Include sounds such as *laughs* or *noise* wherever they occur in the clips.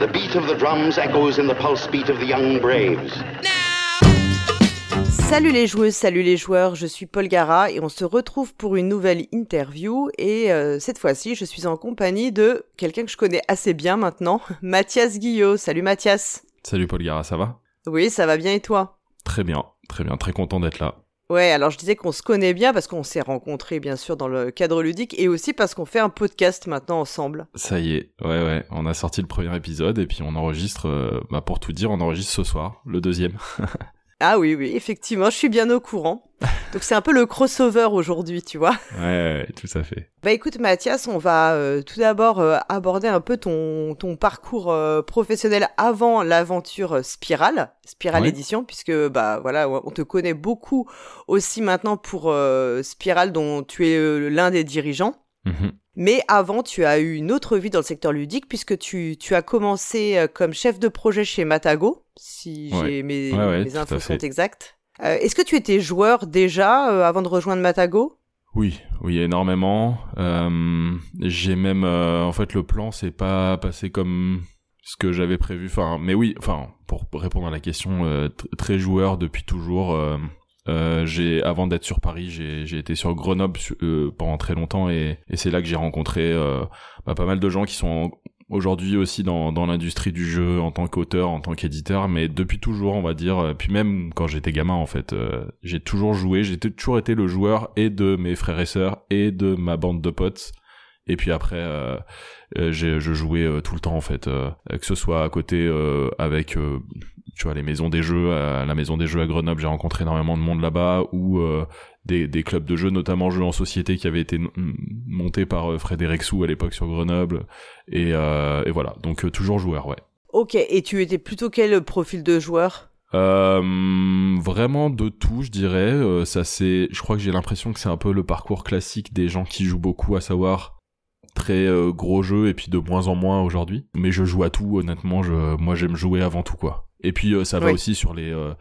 The beat of the drums echoes in the pulse beat of the young braves. Salut les joueuses, salut les joueurs, je suis Paul Gara et on se retrouve pour une nouvelle interview et euh, cette fois-ci je suis en compagnie de quelqu'un que je connais assez bien maintenant, *laughs* Mathias Guillot. Salut Mathias. Salut Paul Gara, ça va? Oui, ça va bien et toi? Très bien, très bien, très content d'être là. Ouais, alors je disais qu'on se connaît bien parce qu'on s'est rencontrés bien sûr dans le cadre ludique et aussi parce qu'on fait un podcast maintenant ensemble. Ça y est, ouais ouais, on a sorti le premier épisode et puis on enregistre, euh, bah pour tout dire, on enregistre ce soir, le deuxième. *laughs* Ah oui, oui, effectivement, je suis bien au courant. *laughs* Donc c'est un peu le crossover aujourd'hui, tu vois. Ouais, ouais, tout à fait. Bah écoute Mathias, on va euh, tout d'abord euh, aborder un peu ton, ton parcours euh, professionnel avant l'aventure Spirale, Spirale Ouais. Édition, puisque bah voilà, on te connaît beaucoup aussi maintenant pour Spirale dont tu es euh, l'un des dirigeants. Mhm. Mais avant, tu as eu une autre vie dans le secteur ludique puisque tu, tu as commencé euh, comme chef de projet chez Matago, si Ouais. mes, Ouais, mes infos sont exactes. Euh, Est-ce que tu étais joueur déjà euh, avant de rejoindre Matago? Oui, oui, énormément. Euh, J'ai même, en fait, le plan s'est pas passé comme ce que j'avais prévu. Enfin, mais oui, enfin, pour répondre à la question, tr- très joueur depuis toujours. Euh, j'ai avant d'être sur Paris, j'ai été sur Grenoble euh, pendant très longtemps et, et c'est là que j'ai rencontré euh, bah, pas mal de gens qui sont aujourd'hui aussi dans, dans l'industrie du jeu en tant qu'auteur, en tant qu'éditeur, mais depuis toujours, on va dire. euh, Puis même quand j'étais gamin, en fait, euh, j'ai toujours joué. J'ai toujours été le joueur et de mes frères et sœurs et de ma bande de potes. Et puis après, euh, euh, je jouais euh, tout le temps en fait, que ce soit à côté avec, tu vois, les maisons des jeux, à la maison des jeux à Grenoble, j'ai rencontré énormément de monde là-bas, ou euh, des, des clubs de jeux, notamment jeux en société, qui avaient été montés par euh, Frédéric Sou à l'époque sur Grenoble, et, euh, et voilà, donc toujours joueur, ouais. Ok, et tu étais plutôt quel profil de joueur? Euh, vraiment de tout, je dirais. Euh, ça c'est, je crois que j'ai l'impression que c'est un peu le parcours classique des gens qui jouent beaucoup, à savoir très euh, gros jeux et puis de moins en moins aujourd'hui. Mais je joue à tout, honnêtement. Je, moi, j'aime jouer avant tout, quoi. Et puis euh, ça va Oui. aussi sur les, euh,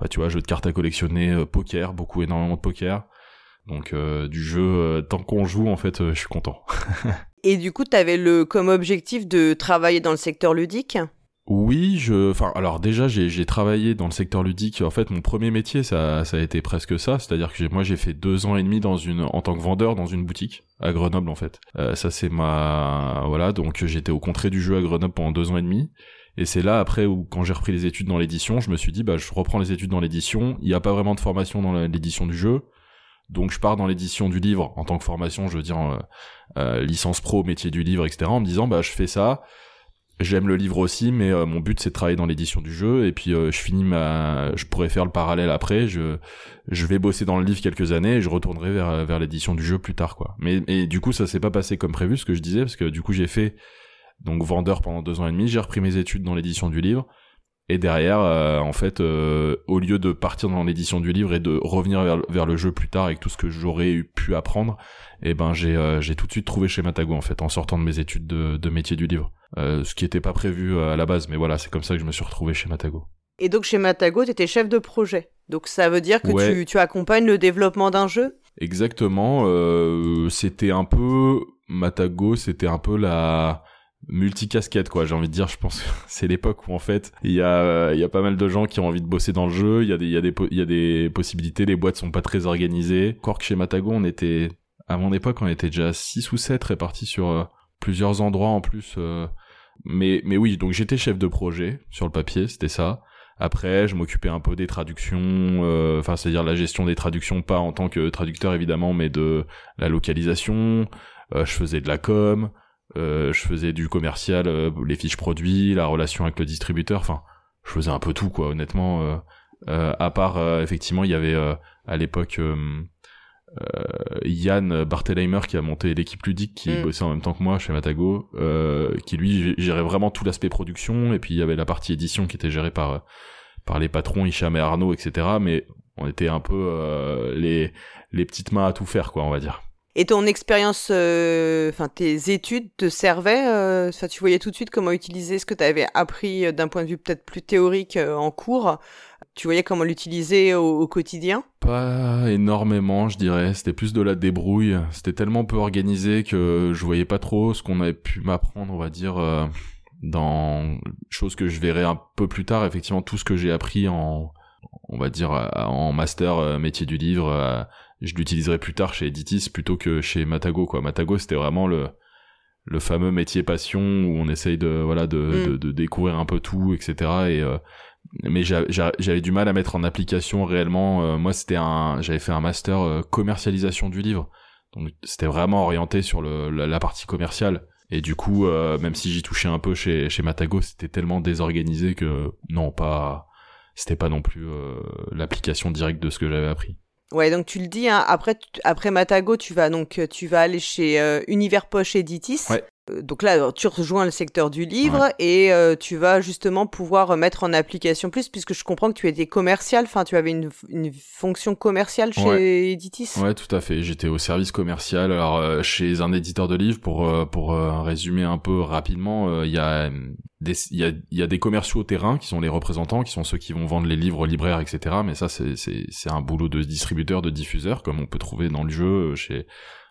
bah, tu vois, jeux de cartes à collectionner, poker, beaucoup, énormément de poker. Donc du jeu, tant qu'on joue, en fait, je suis content. *laughs* Et du coup, tu avais le, comme objectif de travailler dans le secteur ludique? Oui, je, enfin, alors déjà, j'ai, travaillé dans le secteur ludique. En fait, mon premier métier, ça, a été presque ça. C'est-à-dire que moi, j'ai fait deux ans et demi dans une, en tant que vendeur dans une boutique à Grenoble, en fait. Euh, ça, c'est ma, voilà. Donc, j'étais au contrée du jeu à Grenoble pendant deux ans et demi. Et c'est là, après, où, quand j'ai repris les études dans l'édition, je me suis dit, bah, je reprends les études dans l'édition. Il n'y a pas vraiment de formation dans l'édition du jeu. Donc, je pars dans l'édition du livre en tant que formation, je veux dire, euh, euh, licence pro, métier du livre, etc. En me disant, bah, je fais ça. J'aime le livre aussi, mais euh, mon but c'est de travailler dans l'édition du jeu. Et puis euh, je finis ma, je pourrais faire le parallèle après. Je, je vais bosser dans le livre quelques années et je retournerai vers vers l'édition du jeu plus tard, quoi. Mais mais du coup ça s'est pas passé comme prévu, ce que je disais, parce que du coup j'ai fait donc vendeur pendant deux ans et demi. J'ai repris mes études dans l'édition du livre. Et derrière, euh, en fait, euh, au lieu de partir dans l'édition du livre et de revenir vers, vers le jeu plus tard avec tout ce que j'aurais pu apprendre, eh ben j'ai euh, j'ai tout de suite trouvé chez Matago en fait en sortant de mes études de, de métier du livre. Ce qui était pas prévu à la base, mais voilà, c'est comme ça que je me suis retrouvé chez Matago. Et donc chez Matago, tu étais chef de projet. Donc ça veut dire que Ouais. tu, tu accompagnes le développement d'un jeu? Exactement, c'était un peu Matago, c'était un peu la multicasquette quoi. J'ai envie de dire je pense que *laughs* c'est l'époque où en fait il y a il y a pas mal de gens qui ont envie de bosser dans le jeu. Il y a des il y a des il y a des possibilités. Les boîtes sont pas très organisées. Encore que chez Matago on était à mon époque on était déjà 6 ou 7 répartis sur euh, plusieurs endroits en plus euh, mais mais oui donc j'étais chef de projet sur le papier c'était ça. Après je m'occupais un peu des traductions euh, enfin c'est-à-dire la gestion des traductions pas en tant que traducteur évidemment mais de la localisation. Euh, je faisais de la com je faisais du commercial, euh, les fiches produits, la relation avec le distributeur, enfin, je faisais un peu tout, quoi, honnêtement. euh, euh, à part, euh, effectivement, il y avait euh, à l'époque euh, euh, Yann Barthelheimer qui a monté l'équipe ludique, qui Mm. bossait en même temps que moi chez Matago, euh, qui lui gé- gérait vraiment tout l'aspect production, et puis il y avait la partie édition qui était gérée par, euh, par les patrons Hicham et Arnaud, etc. Mais on était un peu euh, les, les petites mains à tout faire, quoi, on va dire. Et ton expérience, euh, enfin tes études te servaient euh, Enfin, tu voyais tout de suite comment utiliser ce que tu avais appris euh, d'un point de vue peut-être plus théorique en cours. Tu voyais comment l'utiliser au, quotidien? Pas énormément, je dirais. C'était plus de la débrouille. C'était tellement peu organisé que je voyais pas trop ce qu'on avait pu m'apprendre, on va dire, dans chose que je verrai un peu plus tard effectivement tout ce que j'ai appris en on va dire en master métier du livre je l'utiliserai plus tard chez Editis plutôt que chez Matago quoi. Matago c'était vraiment le le fameux métier passion où on essaye de voilà de, mm. de, découvrir un peu tout etc et euh, mais j'avais du mal à mettre en application réellement euh, moi c'était un j'avais fait un master euh, commercialisation du livre. Donc c'était vraiment orienté sur le, la, partie commerciale. Et du coup même si j'y touchais un peu chez chez Matago c'était tellement désorganisé que non pas c'était pas non plus l'application directe de ce que j'avais appris Ouais, donc tu le dis, hein, après, après Matago, tu vas donc tu vas aller chez euh, Univers Poche Editis. Ouais. Euh, donc là, tu rejoins le secteur du livre et euh, tu vas justement pouvoir mettre en application plus, puisque je comprends que tu étais commercial, enfin tu avais une, une fonction commerciale chez Editis. Ouais, tout à fait. J'étais au service commercial, alors chez un éditeur de livres, pour, pour résumer un peu rapidement, il y a il y a, y a des commerciaux au terrain qui sont les représentants, qui sont ceux qui vont vendre les livres libraires, etc. Mais ça, c'est, un boulot de distributeur, de diffuseur, comme on peut trouver dans le jeu euh, chez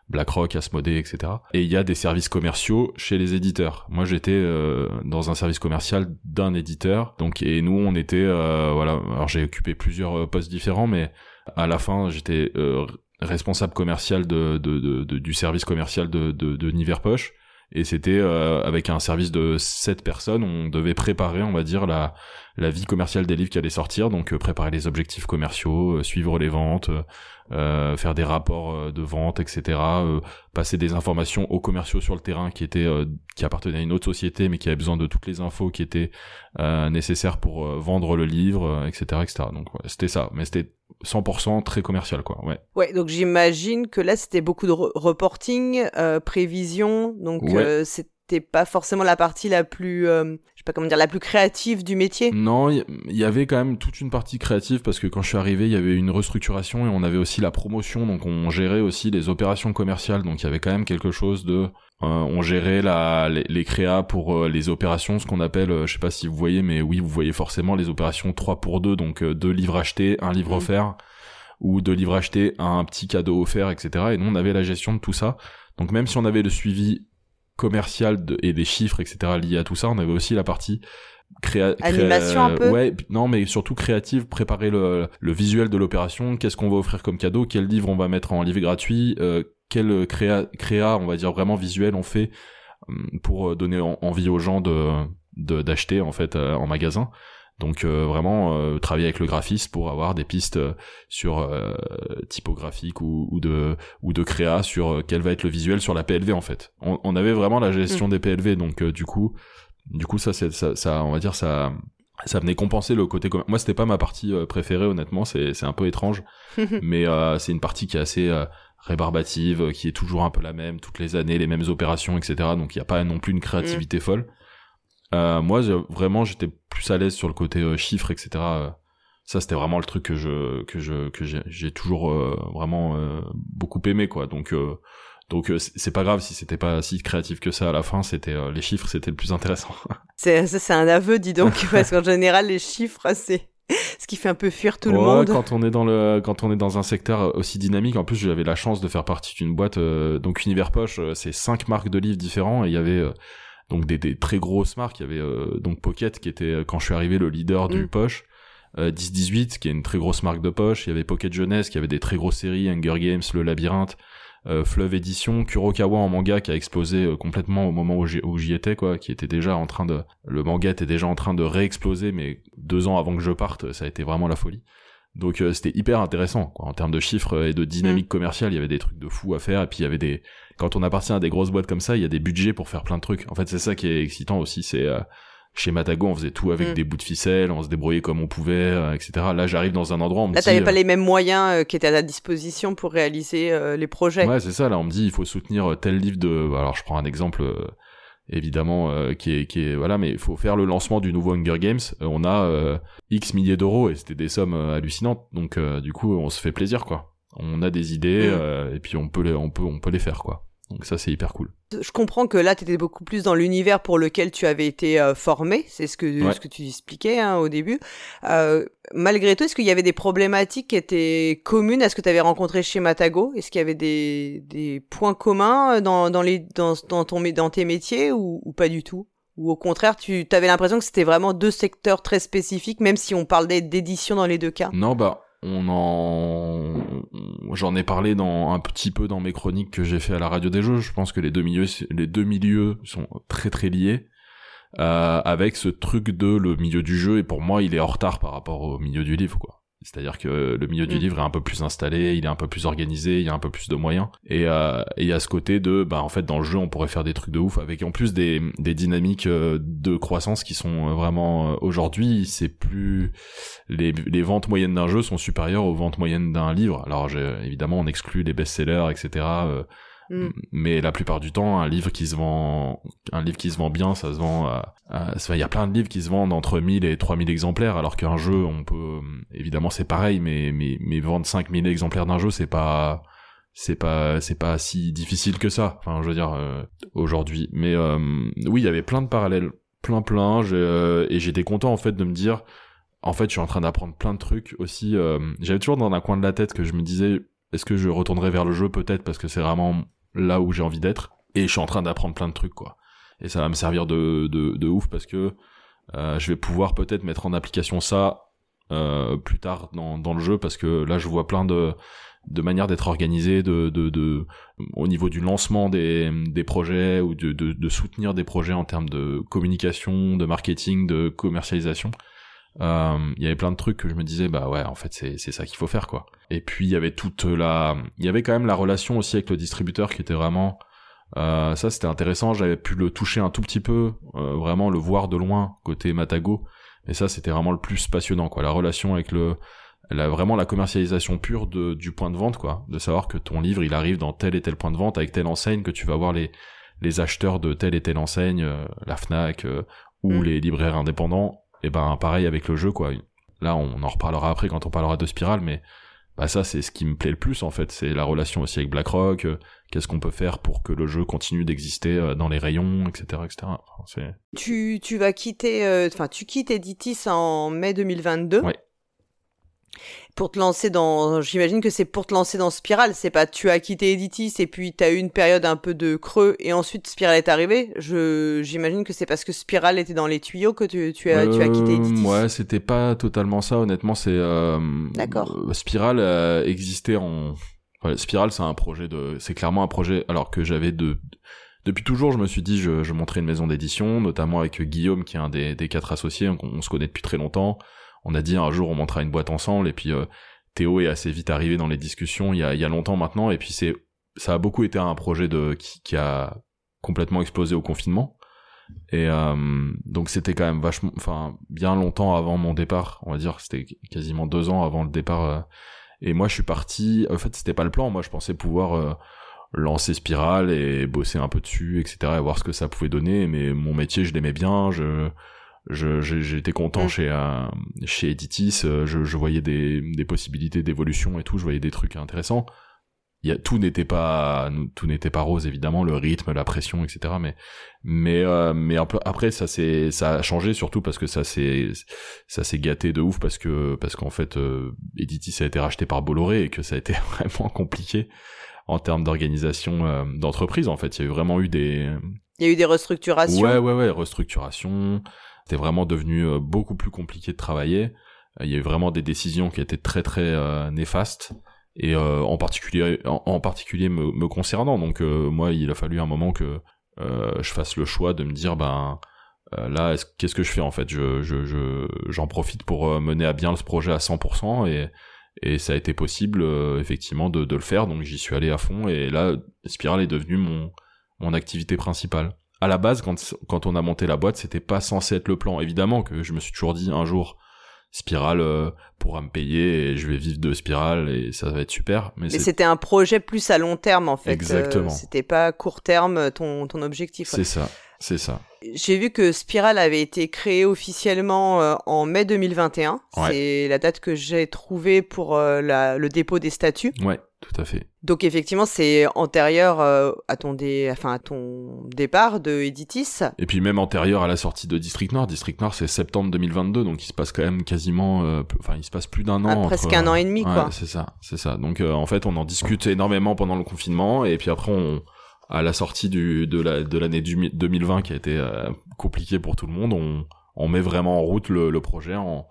BlackRock, Asmodee, etc. Et il y a des services commerciaux chez les éditeurs. Moi, j'étais euh, dans un service commercial d'un éditeur, donc et nous, on était, euh, voilà. Alors j'ai occupé plusieurs postes différents, mais à la fin, j'étais responsable commercial de, de, de, du service commercial de, de, de Niverpoche et c'était euh, avec un service de 7 personnes, on devait préparer, on va dire, la, la vie commerciale des livres qui allaient sortir, donc euh, préparer les objectifs commerciaux, euh, suivre les ventes, faire des rapports de vente, etc., passer des informations aux commerciaux sur le terrain qui étaient qui appartenaient à une autre société mais qui avait besoin de toutes les infos qui étaient nécessaires pour vendre le livre, etc., etc. Donc c'était ça, mais c'était 100% très commercial quoi ouais ouais donc j'imagine que là c'était beaucoup de reporting euh, prévision donc euh, c'était pas forcément la partie la plus euh, je sais pas comment dire la plus créative du métier non il y, avait quand même toute une partie créative parce que quand je suis arrivé il y avait une restructuration et on avait aussi la promotion donc on gérait aussi les opérations commerciales donc il y avait quand même quelque chose de on gérait la, les, créas pour les opérations, ce qu'on appelle, je sais pas si vous voyez, mais oui, vous voyez forcément les opérations 3 pour 2, donc deux livres achetés, un livre mmh. offert, ou deux livres achetés, un petit cadeau offert, etc. Et nous, on avait la gestion de tout ça. Donc même si on avait le suivi commercial et des chiffres, etc. liés à tout ça, on avait aussi la partie Créa animation un peu ouais non mais surtout créative préparer le, le visuel de l'opération qu'est-ce qu'on va offrir comme cadeau quel livre on va mettre en livre gratuit euh, quel créa, créa on va dire vraiment visuel on fait hum, pour donner envie aux gens de d'acheter en fait euh, en magasin donc euh, vraiment euh, travailler avec le graphiste pour avoir des pistes euh, sur typographique ou, ou, de ou de créa sur quel va être le visuel sur la PLV en fait. On, on avait vraiment la gestion mm. des PLV donc du coup du coup ça c'est ça, ça on va dire ça ça venait compenser le côté moi c'était pas ma partie préférée honnêtement c'est c'est un peu étrange *laughs* mais c'est une partie qui est assez rébarbative qui est toujours un peu la même toutes les années les mêmes opérations etc donc il y a pas non plus une créativité mm. folle euh, moi, vraiment, j'étais plus à l'aise sur le côté euh, chiffres, etc. Euh, ça, c'était vraiment le truc que je que je que j'ai toujours vraiment beaucoup aimé, quoi. Donc donc c'est pas grave si c'était pas si créatif que ça à la fin, c'était les chiffres, c'était le plus intéressant. *laughs* c'est c'est un aveu, dis donc, *laughs* parce qu'en général les chiffres c'est ce qui fait un peu fuir tout le monde. Quand on est dans le quand on est dans un secteur aussi dynamique, en plus j'avais la chance de faire partie d'une boîte donc Univers Poche, c'est cinq marques de livres différents et il y avait donc des, des, très grosses marques. Il y avait euh, donc Pocket qui était euh, quand je suis arrivé le leader du mm. poche. 10-18 euh, qui est une très grosse marque de poche. Il y avait Pocket Jeunesse qui avait des très grosses séries, Hunger Games, Le Labyrinthe, euh, Fleuve Édition, Kurokawa en manga qui a explosé complètement au moment où j'y étais quoi, qui était déjà en train de, le manga était déjà en train de réexploser, mais deux ans avant que je parte, ça a été vraiment la folie. Donc c'était hyper intéressant quoi, en termes de chiffres et de dynamique mm. commerciale, il y avait des trucs de fou à faire et puis il y avait des quand on appartient à des grosses boîtes comme ça, il y a des budgets pour faire plein de trucs. En fait, c'est ça qui est excitant aussi, c'est euh, chez Matago, on faisait tout avec mm. des bouts de ficelle, on se débrouillait comme on pouvait, euh, etc. Là, j'arrive dans un endroit, on me Là, t'avais pas les mêmes moyens qui étaient à ta disposition pour réaliser les projets. Ouais, c'est ça. Là, on me dit, il faut soutenir tel livre de. Alors, je prends un exemple évidemment qui est qui est voilà mais il faut faire le lancement du nouveau Hunger Games on a x milliers d'euros et c'était des sommes hallucinantes donc du coup on se fait plaisir quoi on a des idées mm. et puis on peut les on peut on peut les faire quoi donc ça, c'est hyper cool. Je comprends que là, tu étais beaucoup plus dans l'univers pour lequel tu avais été euh, formé. C'est ce que, ce que tu expliquais hein, au début. Euh, malgré tout, est-ce qu'il y avait des problématiques qui étaient communes à ce que tu avais rencontré chez Matago? Est-ce qu'il y avait des, des points communs dans, dans, les, dans, dans, ton, dans tes métiers ou, ou pas du tout? Ou au contraire, tu avais l'impression que c'était vraiment deux secteurs très spécifiques, même si on parlait d'édition dans les deux cas? Non, bah, on en, j'en ai parlé dans un petit peu dans mes chroniques que j'ai fait à la radio des jeux. Je pense que les deux milieux, les deux milieux sont très très liés. Euh, avec ce truc de le milieu du jeu et pour moi il est en retard par rapport au milieu du livre quoi. C'est-à-dire que le milieu du mm. livre est un peu plus installé, il est un peu plus organisé, il y a un peu plus de moyens. Et euh, il y a ce côté de, bah en fait dans le jeu on pourrait faire des trucs de ouf avec en plus des, des dynamiques euh, de croissance qui sont vraiment euh, aujourd'hui c'est plus les, les ventes moyennes d'un jeu sont supérieures aux ventes moyennes d'un livre. Alors évidemment on exclut les best-sellers etc. Mm. Mais la plupart du temps, un livre qui se vend, un livre qui se vend bien, ça se vend. Il y a plein de livres qui se vendent entre 1000 et 3000 exemplaires, alors qu'un jeu, on peut, évidemment, c'est pareil, mais mais mais vendre 5000 exemplaires d'un jeu, c'est pas c'est pas c'est pas si difficile que ça. Enfin, je veux dire euh, aujourd'hui. Mais euh, oui, il y avait plein de parallèles, plein plein. Euh, et j'étais content en fait de me dire, en fait, je suis en train d'apprendre plein de trucs aussi. J'avais toujours dans un coin de la tête que je me disais, est-ce que je retournerai vers le jeu peut-être parce que c'est vraiment là où j'ai envie d'être. Et je suis en train d'apprendre plein de trucs quoi. Et ça va me servir de de, ouf parce que euh, je vais pouvoir peut-être mettre en application ça euh, plus tard dans, dans le jeu parce que là je vois plein de de manières d'être organisé de, de, de au niveau du lancement des, des projets ou de, de soutenir des projets en termes de communication de marketing de commercialisation euh, il y avait plein de trucs que je me disais bah ouais en fait c'est c'est ça qu'il faut faire quoi. Et puis il y avait toute la il y avait quand même la relation aussi avec le distributeur qui était vraiment euh, ça c'était intéressant. J'avais pu le toucher un tout petit peu euh, vraiment le voir de loin côté Matago. Et ça c'était vraiment le plus passionnant quoi. La relation avec le la, vraiment la commercialisation pure de, du point de vente quoi. De savoir que ton livre il arrive dans tel et tel point de vente avec telle enseigne que tu vas voir les les acheteurs de telle et telle enseigne la Fnac ou mm. les libraires indépendants et ben pareil avec le jeu quoi. Là on en reparlera après quand on parlera de Spiral mais bah ça c'est ce qui me plaît le plus en fait, c'est la relation aussi avec BlackRock, euh, qu'est-ce qu'on peut faire pour que le jeu continue d'exister euh, dans les rayons, etc. etc. tu, tu vas quitter, euh, enfin tu quittes Editis en mai 2022. Ouais pour te lancer dans j'imagine que c'est pour te lancer dans Spiral c'est pas tu as quitté Editis et puis tu as eu une période un peu de creux et ensuite Spiral est arrivé je j'imagine que c'est parce que Spiral était dans les tuyaux que tu, tu as tu as quitté euh, Editis. ouais c'était pas totalement ça honnêtement c'est euh, d'accord. euh, Spiral existait en Spiral c'est un projet de c'est clairement un projet alors que j'avais de depuis toujours, je me suis dit, je, je montrais une maison d'édition, notamment avec Guillaume, qui est un des, des quatre associés, on se connaît depuis très longtemps on a dit un jour on montera une boîte ensemble et puis euh, Théo est assez vite arrivé dans les discussions il y a, il y a longtemps maintenant et puis c'est ça a beaucoup été un projet de qui, qui a complètement explosé au confinement. Et euh, donc c'était quand même vachement enfin bien longtemps avant mon départ on va dire c'était quasiment deux ans avant le départ euh, et moi je suis parti en fait c'était pas le plan. Moi je pensais pouvoir lancer Spiral et bosser un peu dessus etc et voir ce que ça pouvait donner mais mon métier je l'aimais bien je j'étais content mm. chez euh, chez Editis euh, je, je voyais des, des possibilités d'évolution et tout je voyais des trucs intéressants. Il y a, tout n'était pas tout n'était pas rose évidemment le rythme la pression etc mais mais euh, mais après ça c'est ça a changé surtout parce que ça c'est ça s'est gâté de ouf parce que parce qu'en fait euh, Editis a été racheté par Bolloré et que ça a été *laughs* vraiment compliqué en termes d'organisation euh, d'entreprise en fait. Il y a eu vraiment eu des il y a eu des restructurations. Ouais ouais ouais restructuration c'était vraiment devenu euh, beaucoup plus compliqué de travailler. Euh, il y a eu vraiment des décisions qui étaient très très euh, néfastes et en particulier en, particulier me, concernant. Donc moi, il a fallu un moment que je fasse le choix de me dire ben là qu'est-ce que je fais en fait? Je je j'en profite pour mener à bien ce projet à 100% et et ça a été possible effectivement de, de le faire donc j'y suis allé à fond et là Spiral est devenu mon mon activité principale à la base, quand, quand on a monté la boîte, c'était pas censé être le plan. Évidemment que je me suis toujours dit un jour, Spiral euh, pourra me payer et je vais vivre de Spiral et ça va être super. Mais, c'était un projet plus à long terme en fait. Exactement. Euh, c'était pas court terme ton, ton objectif. C'est ça, c'est ça. J'ai vu que Spiral avait été créé officiellement euh, en mai 2021. C'est la date que j'ai trouvée pour la, le dépôt des statuts. Ouais, tout à fait. Donc effectivement, c'est antérieur euh, à ton dé... enfin à ton départ de Editis. Et puis même antérieur à la sortie de District Nord. District Nord, c'est septembre 2022, donc il se passe quand même quasiment, euh, enfin il se passe plus d'un an. Ah, presque un an et demi, quoi. C'est ça, c'est ça. Donc euh, en fait, on en discute énormément pendant le confinement, et puis après on à la sortie du, de l'année la, de 2020 qui a été compliquée pour tout le monde, on, on met vraiment en route le, le projet en,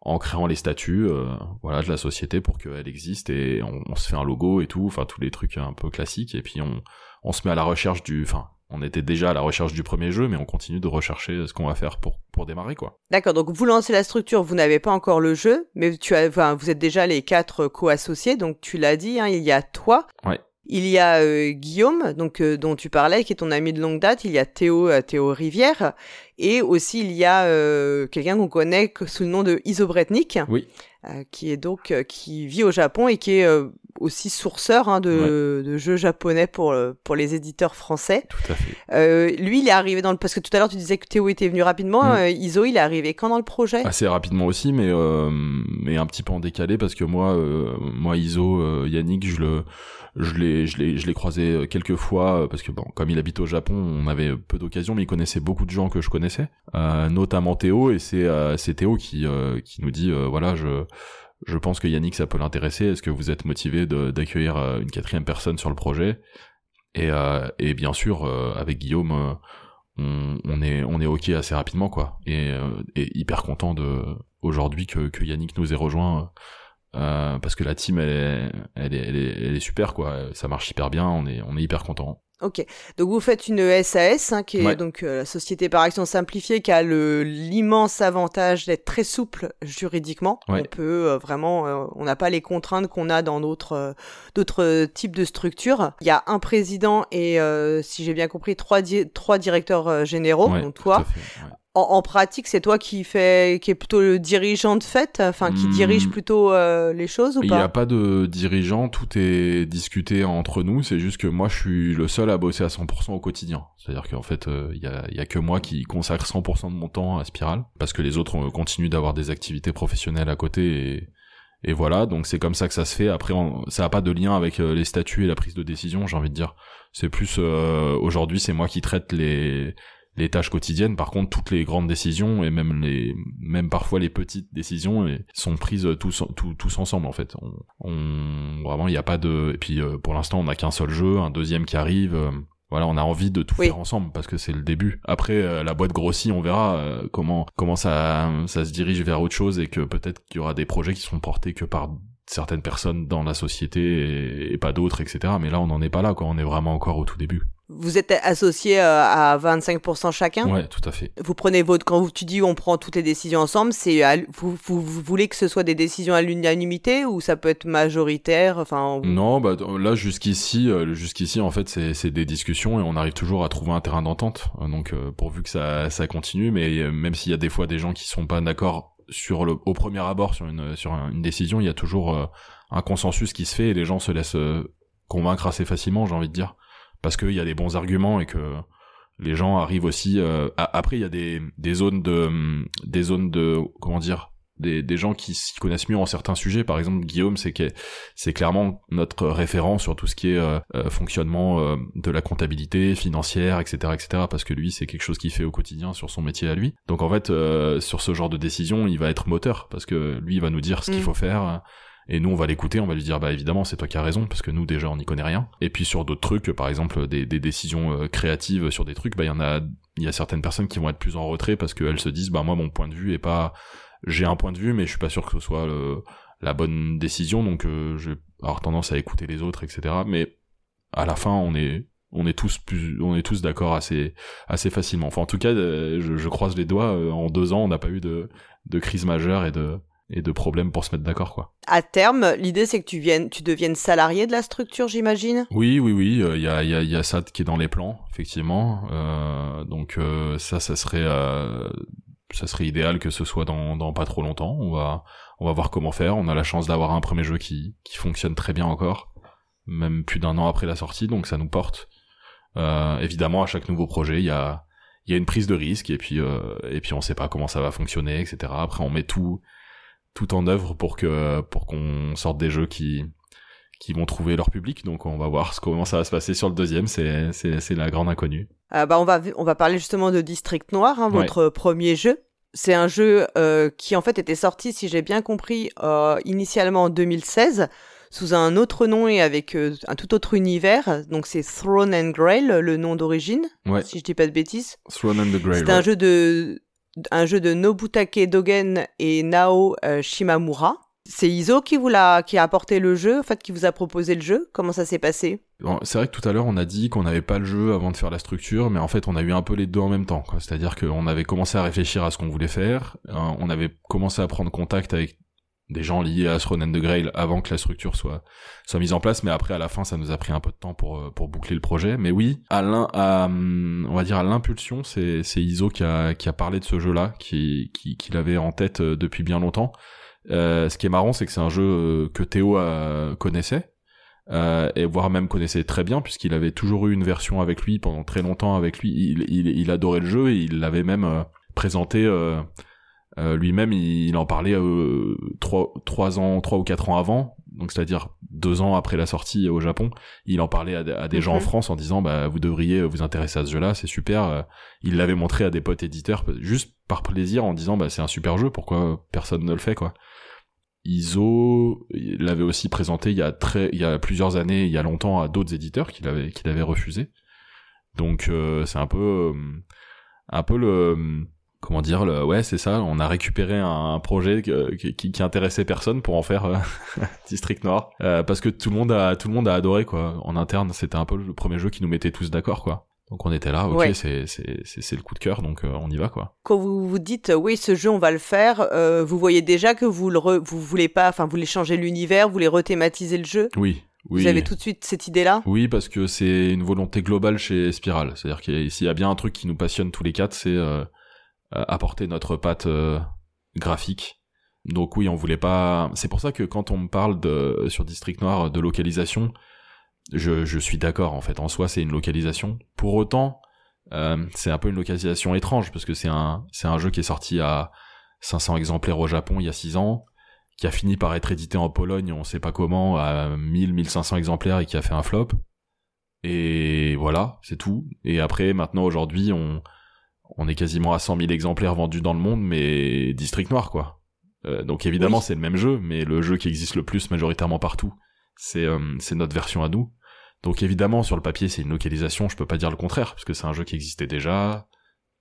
en créant les statuts euh, voilà de la société pour qu'elle existe et on, on, se fait un logo et tout enfin tous les trucs un peu classiques et puis on, on se met à la recherche du enfin on était déjà à la recherche du premier jeu, mais on continue de rechercher ce qu'on va faire pour, pour démarrer, quoi. D'accord, donc vous lancez la structure, vous n'avez pas encore le jeu, mais tu as, enfin, vous êtes déjà les quatre co-associés, donc tu l'as dit, hein, il y a toi. Ouais. Il y a euh, Guillaume, donc euh, dont tu parlais, qui est ton ami de longue date. Il y a Théo, euh, Théo Rivière, et aussi il y a quelqu'un qu'on connaît sous le nom de Isobretnik, oui. qui est donc qui vit au Japon et qui est aussi sourceur hein, de, de, jeux japonais pour pour les éditeurs français. Tout à fait. Euh, lui, il est arrivé dans le parce que tout à l'heure tu disais que Théo était venu rapidement. Mm. Euh, Iso, il est arrivé quand dans le projet? Assez rapidement aussi, mais euh, mais un petit peu en décalé parce que moi, euh, moi Iso, euh, Yannick, je le je l'ai je l'ai je l'ai croisé quelques fois parce que bon, comme il habite au Japon, on avait peu d'occasions, mais il connaissait beaucoup de gens que je connaissais, notamment Théo, et c'est c'est Théo qui qui nous dit voilà je je pense que Yannick, ça peut l'intéresser. Est-ce que vous êtes motivé d'accueillir euh, une quatrième personne sur le projet? Et, euh, et, bien sûr, euh, avec Guillaume, on, est on est ok assez rapidement quoi. Et, hyper content de aujourd'hui que, que Yannick nous ait rejoint. parce que la team elle est, elle est, elle est, elle est super quoi, ça marche hyper bien, on est, on est hyper content. Ok, donc vous faites une SAS, hein, qui est donc euh, la société par action simplifiée, qui a le l'immense avantage d'être très souple juridiquement. Ouais. On peut euh, vraiment, euh, on n'a pas les contraintes qu'on a dans d'autres d'autres types de structures. Il y a un président et, si j'ai bien compris, trois di trois directeurs généraux, ouais, donc toi. Fait, en, en, pratique, c'est toi qui fait, qui est plutôt le dirigeant de fait, enfin qui mmh. dirige plutôt euh, les choses ou Il pas n'y a pas? de dirigeant, tout est discuté entre nous. C'est juste que moi, je suis le seul à bosser à 100% au quotidien. C'est-à-dire qu'en fait, il euh, y, a, y, a, que moi qui consacre 100% de mon temps à Spiral, parce que les autres continuent d'avoir des activités professionnelles à côté et et voilà, donc c'est comme ça que ça se fait. Après, on, ça n'a pas de lien avec euh, les statuts et la prise de décision, j'ai envie de dire. C'est plus euh, aujourd'hui, c'est moi qui traite les les tâches quotidiennes. Par contre, toutes les grandes décisions et même les, même parfois les petites décisions sont prises tous, tous, tous ensemble en fait. On, on vraiment, il n'y a pas de. Et puis euh, pour l'instant, on n'a qu'un seul jeu, un deuxième qui arrive. Euh, voilà, on a envie de tout oui. faire ensemble parce que c'est le début. Après, euh, la boîte grossit, on verra euh, comment comment ça ça se dirige vers autre chose et que peut-être qu'il y aura des projets qui seront portés que par certaines personnes dans la société et, et pas d'autres, etc. Mais là, on n'en est pas là, quoi. On est vraiment encore au tout début. Vous êtes associés euh, à 25% chacun? Ouais, tout à fait. Vous prenez votre quand tu dis on prend toutes les décisions ensemble, c'est vous, vous, vous, voulez que ce soit des décisions à l'unanimité ou ça peut être majoritaire? Enfin non, bah là jusqu'ici, euh, jusqu'ici en fait c'est des discussions et on arrive toujours à trouver un terrain d'entente. Donc euh, pourvu que ça ça continue, mais même s'il y a des fois des gens qui sont pas d'accord sur le au premier abord sur une sur une décision, il y a toujours un consensus qui se fait et les gens se laissent convaincre assez facilement, j'ai envie de dire parce qu'il y a des bons arguments et que les gens arrivent aussi. Euh, après, il y a des, des zones de des zones de comment dire des, des gens qui s'y connaissent mieux en certains sujets. Par exemple, Guillaume, c'est clairement notre référent sur tout ce qui est euh, fonctionnement euh, de la comptabilité financière, etc., etc. Parce que lui, c'est quelque chose qu'il fait au quotidien sur son métier à lui. Donc en fait, sur ce genre de décision, il va être moteur parce que lui, il va nous dire ce qu'il Mm. faut faire. Et nous, on va l'écouter, on va lui dire, bah évidemment, c'est toi qui as raison, parce que nous, déjà, on n'y connaît rien. Et puis sur d'autres trucs, par exemple, des, décisions euh, créatives sur des trucs, bah il y en a, il y a certaines personnes qui vont être plus en retrait parce qu'elles se disent, bah moi, mon point de vue est pas, j'ai un point de vue, mais je suis pas sûr que ce soit le, la bonne décision, donc euh, je vais avoir tendance à écouter les autres, etc. Mais à la fin, on est, on est tous plus, on est tous d'accord assez, assez facilement. Enfin, en tout cas, euh, je, je croise les doigts. euh, en deux ans, on n'a pas eu de, de crise majeure et de, et de problèmes pour se mettre d'accord, quoi. À terme, l'idée c'est que tu viennes, tu deviennes salarié de la structure, j'imagine? Oui, oui, oui. Il y a, y a, y a ça qui est dans les plans, effectivement. Euh, donc euh, ça, ça serait, euh, ça serait idéal que ce soit dans, dans pas trop longtemps. On va, on va voir comment faire. On a la chance d'avoir un premier jeu qui, qui fonctionne très bien encore, même plus d'un an après la sortie, donc ça nous porte. Euh, évidemment, à chaque nouveau projet, il y a, il y a une prise de risque et puis, euh, et puis on sait pas comment ça va fonctionner, etc. Après, on met tout, tout en œuvre pour que, pour qu'on sorte des jeux qui, qui vont trouver leur public. Donc, on va voir ce- comment ça va se passer sur le deuxième. C'est, c'est, la grande inconnue. Euh, bah on va on va parler justement de District Noir, hein, Ouais. votre premier jeu. C'est un jeu euh, qui en fait était sorti, si j'ai bien compris, euh, initialement en 2016 sous un autre nom et avec un tout autre univers. Donc c'est Throne and Grail, le nom d'origine, Ouais. si je dis pas de bêtises. Throne and the Grail. C'est un ouais. jeu de un jeu de Nobutake Dogen et Nao euh, Shimamura. C'est Iso qui vous l'a qui a apporté le jeu, en fait, qui vous a proposé le jeu. Comment ça s'est passé? C'est vrai que tout à l'heure on a dit qu'on n'avait pas le jeu avant de faire la structure, mais en fait on a eu un peu les deux en même temps. C'est-à-dire qu'on avait commencé à réfléchir à ce qu'on voulait faire, euh, on avait commencé à prendre contact avec des gens liés à Throne and the Grail avant que la structure soit soit mise en place, mais après à la fin ça nous a pris un peu de temps pour euh, pour boucler le projet. Mais oui, à à, hum, on va dire à l'impulsion, c'est c'est Iso qui a qui a parlé de ce jeu-là, qui qui qui l'avait en tête euh, depuis bien longtemps. Euh, ce qui est marrant, c'est que c'est un jeu que Théo connaissait et voire même connaissait très bien puisqu'il avait toujours eu une version avec lui pendant très longtemps avec lui. Il, adorait le jeu et il l'avait même présenté euh, lui-même. Il, il en parlait euh, trois trois ans, trois ou quatre ans avant, donc c'est-à-dire deux ans après la sortie au Japon. Il en parlait à, des- à des gens en Mhm. France en disant bah vous devriez vous intéresser à ce jeu-là, c'est super. Euh, Il l'avait montré à des potes éditeurs juste par plaisir en disant bah c'est un super jeu, pourquoi personne ne le fait quoi. ISO l'avait aussi présenté il y a très il y a plusieurs années il y a longtemps à d'autres éditeurs qu'il avait qu'il avait refusé donc euh, c'est un peu euh, un peu le comment dire le ouais c'est ça on a récupéré un, un projet que- qui, intéressait personne pour en faire euh, *laughs* District Noir Euh, parce que tout le monde a tout le monde a adoré quoi en interne c'était un peu le premier jeu qui nous mettait tous d'accord quoi donc on était là ok Ouais. c'est c'est c'est c'est le coup de cœur donc euh, on y va quoi Quand vous vous dites oui, ce jeu on va le faire, euh, vous voyez déjà que vous le re- vous voulez pas, enfin vous voulez changer l'univers, vous voulez rethématiser le jeu? oui oui Vous avez tout de suite cette idée-là? Oui, parce que c'est une volonté globale chez Spiral. C'est-à-dire qu'il y a- s'il y a bien un truc qui nous passionne tous les quatre, c'est euh, apporter notre patte euh, graphique. Donc oui, on voulait pas. C'est pour ça que quand on me parle de sur District Noir de localisation, je, je suis d'accord. En fait, en soi, c'est une localisation. Pour autant, euh, c'est un peu une localisation étrange parce que c'est un c'est un jeu qui est sorti à 500 exemplaires au Japon il y a 6 ans qui a fini par être édité en Pologne, on sait pas comment, à 1000, 1500 exemplaires et qui a fait un flop. Et voilà, c'est tout. Et après, maintenant, aujourd'hui, on, on est quasiment à 100 000 exemplaires vendus dans le monde, mais District Noir, quoi. Euh, donc évidemment, Oui. c'est le même jeu, mais le jeu qui existe le plus majoritairement partout, c'est euh, c'est notre version à nous. Donc évidemment, sur le papier, c'est une localisation, je peux pas dire le contraire, parce que c'est un jeu qui existait déjà.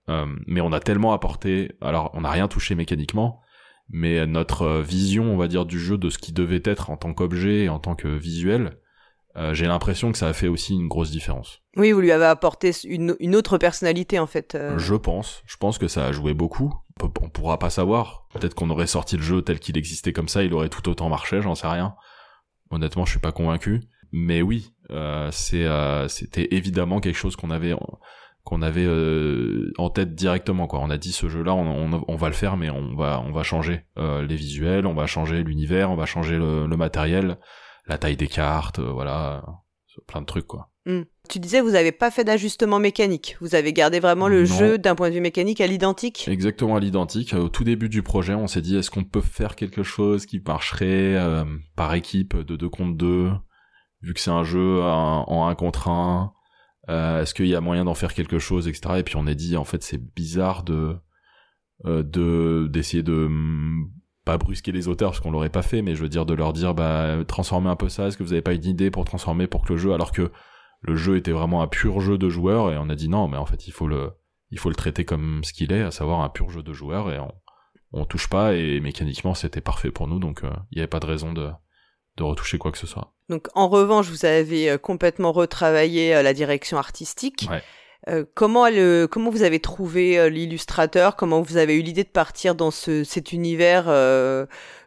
Euh, mais on a tellement apporté, alors on n'a rien touché mécaniquement, mais notre vision, on va dire, du jeu, de ce qui devait être en tant qu'objet et en tant que visuel, euh, j'ai l'impression que ça a fait aussi une grosse différence. Oui, vous lui avez apporté une, une autre personnalité en fait. euh. Je pense, je pense que ça a joué beaucoup. On, pourra pas savoir. Peut-être qu'on aurait sorti le jeu tel qu'il existait comme ça, il aurait tout autant marché, j'en sais rien. Honnêtement, je suis pas convaincu. Mais oui, euh, euh, c'était évidemment quelque chose qu'on avait, qu'on avait euh, en tête directement. Quoi. On a dit ce jeu-là, on, on, on va le faire, mais on va, on va changer les visuels, on va changer l'univers, on va changer le, le matériel, la taille des cartes, euh, voilà, plein de trucs quoi. Hmm. Tu disais vous avez pas fait d'ajustement mécanique. Vous avez gardé vraiment le Non. jeu d'un point de vue mécanique à l'identique. Exactement à l'identique. Au tout début du projet, on s'est dit est-ce qu'on peut faire quelque chose qui marcherait euh, par équipe de 2 contre 2 vu que c'est un jeu en, en 1 contre 1 euh, est-ce qu'il y a moyen d'en faire quelque chose etc et puis on est dit en fait c'est bizarre de euh, de d'essayer de pas brusquer les auteurs parce qu'on l'aurait pas fait mais je veux dire de leur dire bah transformez un peu ça est-ce que vous avez pas une idée pour transformer pour que le jeu alors que le jeu était vraiment un pur jeu de joueurs et on a dit non mais en fait il faut le il faut le traiter comme ce qu'il est, à savoir un pur jeu de joueurs, et on, on touche pas, et mécaniquement c'était parfait pour nous, donc euh, il n'y avait pas de raison de, de retoucher quoi que ce soit. Donc en revanche, vous avez euh, complètement retravaillé euh, la direction artistique. Ouais. Euh, comment, le, comment vous avez trouvé euh, l'illustrateur? Comment vous avez eu l'idée de partir dans ce, cet univers euh,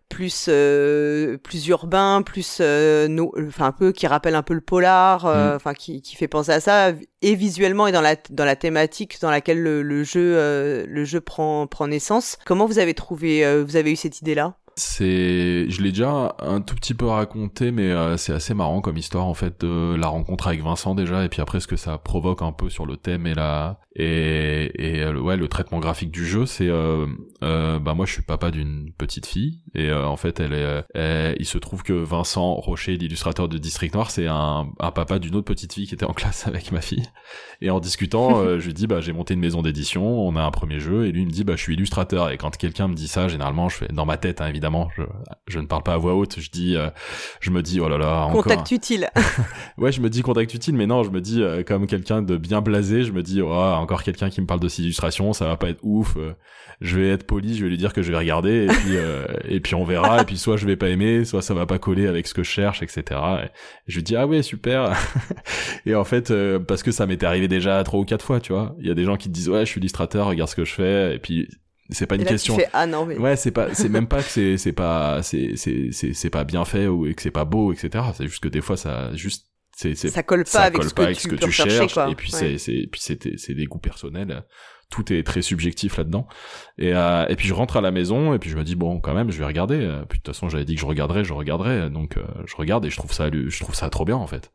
plus euh, plus urbain, plus euh, no- enfin un peu qui rappelle un peu le polar, euh, Mm. enfin qui, qui fait penser à ça, et visuellement et dans la dans la thématique dans laquelle le, le jeu euh, le jeu prend prend naissance. Comment vous avez trouvé euh, vous avez eu cette idée là C'est, je l'ai déjà un tout petit peu raconté, mais euh, c'est assez marrant comme histoire en fait de la rencontre avec Vincent déjà, et puis après ce que ça provoque un peu sur le thème et la et et euh, ouais le traitement graphique du jeu, c'est euh, euh, bah moi je suis papa d'une petite fille et euh, en fait elle est, elle- il se trouve que Vincent Rocher, l'illustrateur de District Noir, c'est un, un papa d'une autre petite fille qui était en classe avec ma fille, et en discutant, je lui dis bah j'ai monté une maison d'édition, on a un premier jeu, et lui il me dit bah je suis illustrateur, et quand quelqu'un me dit ça, généralement je fais dans ma tête hein, évidemment évidemment, je, je ne parle pas à voix haute. Je dis, euh, je me dis, oh là là, encore. Contact utile. *laughs* ouais, je me dis contact utile, mais non, je me dis euh, comme quelqu'un de bien blasé. Je me dis, oh, encore quelqu'un qui me parle de ces illustrations, ça va pas être ouf. euh, je vais être poli, je vais lui dire que je vais regarder, et puis euh, *laughs* et puis on verra. et puis soit je vais pas aimer, soit ça va pas coller avec ce que je cherche, etc. Et je lui dis, ah ouais, super. *laughs* et en fait, euh, parce que ça m'était arrivé déjà trois ou quatre fois, tu vois. Il y a des gens qui te disent, ouais, je suis illustrateur, regarde ce que je fais, et puis c'est pas une Et là, question. tu fais, ah non, mais. Ouais, c'est pas, c'est même pas que c'est, *laughs* c'est pas, c'est, c'est, c'est, c'est pas bien fait ou que c'est pas beau, etc. C'est juste que des fois, ça, juste, c'est, c'est, ça colle pas ça avec colle ce pas que avec tu ce que peux tu rechercher, cherches. quoi. Et puis Ouais. c'est, c'est, puis c'est, c'est des goûts personnels. Tout est très subjectif là-dedans. Et, euh, et puis je rentre à la maison et puis je me dis bon, quand même, je vais regarder. Euh, Puis de toute façon, j'avais dit que je regarderais, je regarderais. Donc euh, je regarde et je trouve ça, je trouve ça trop bien en fait.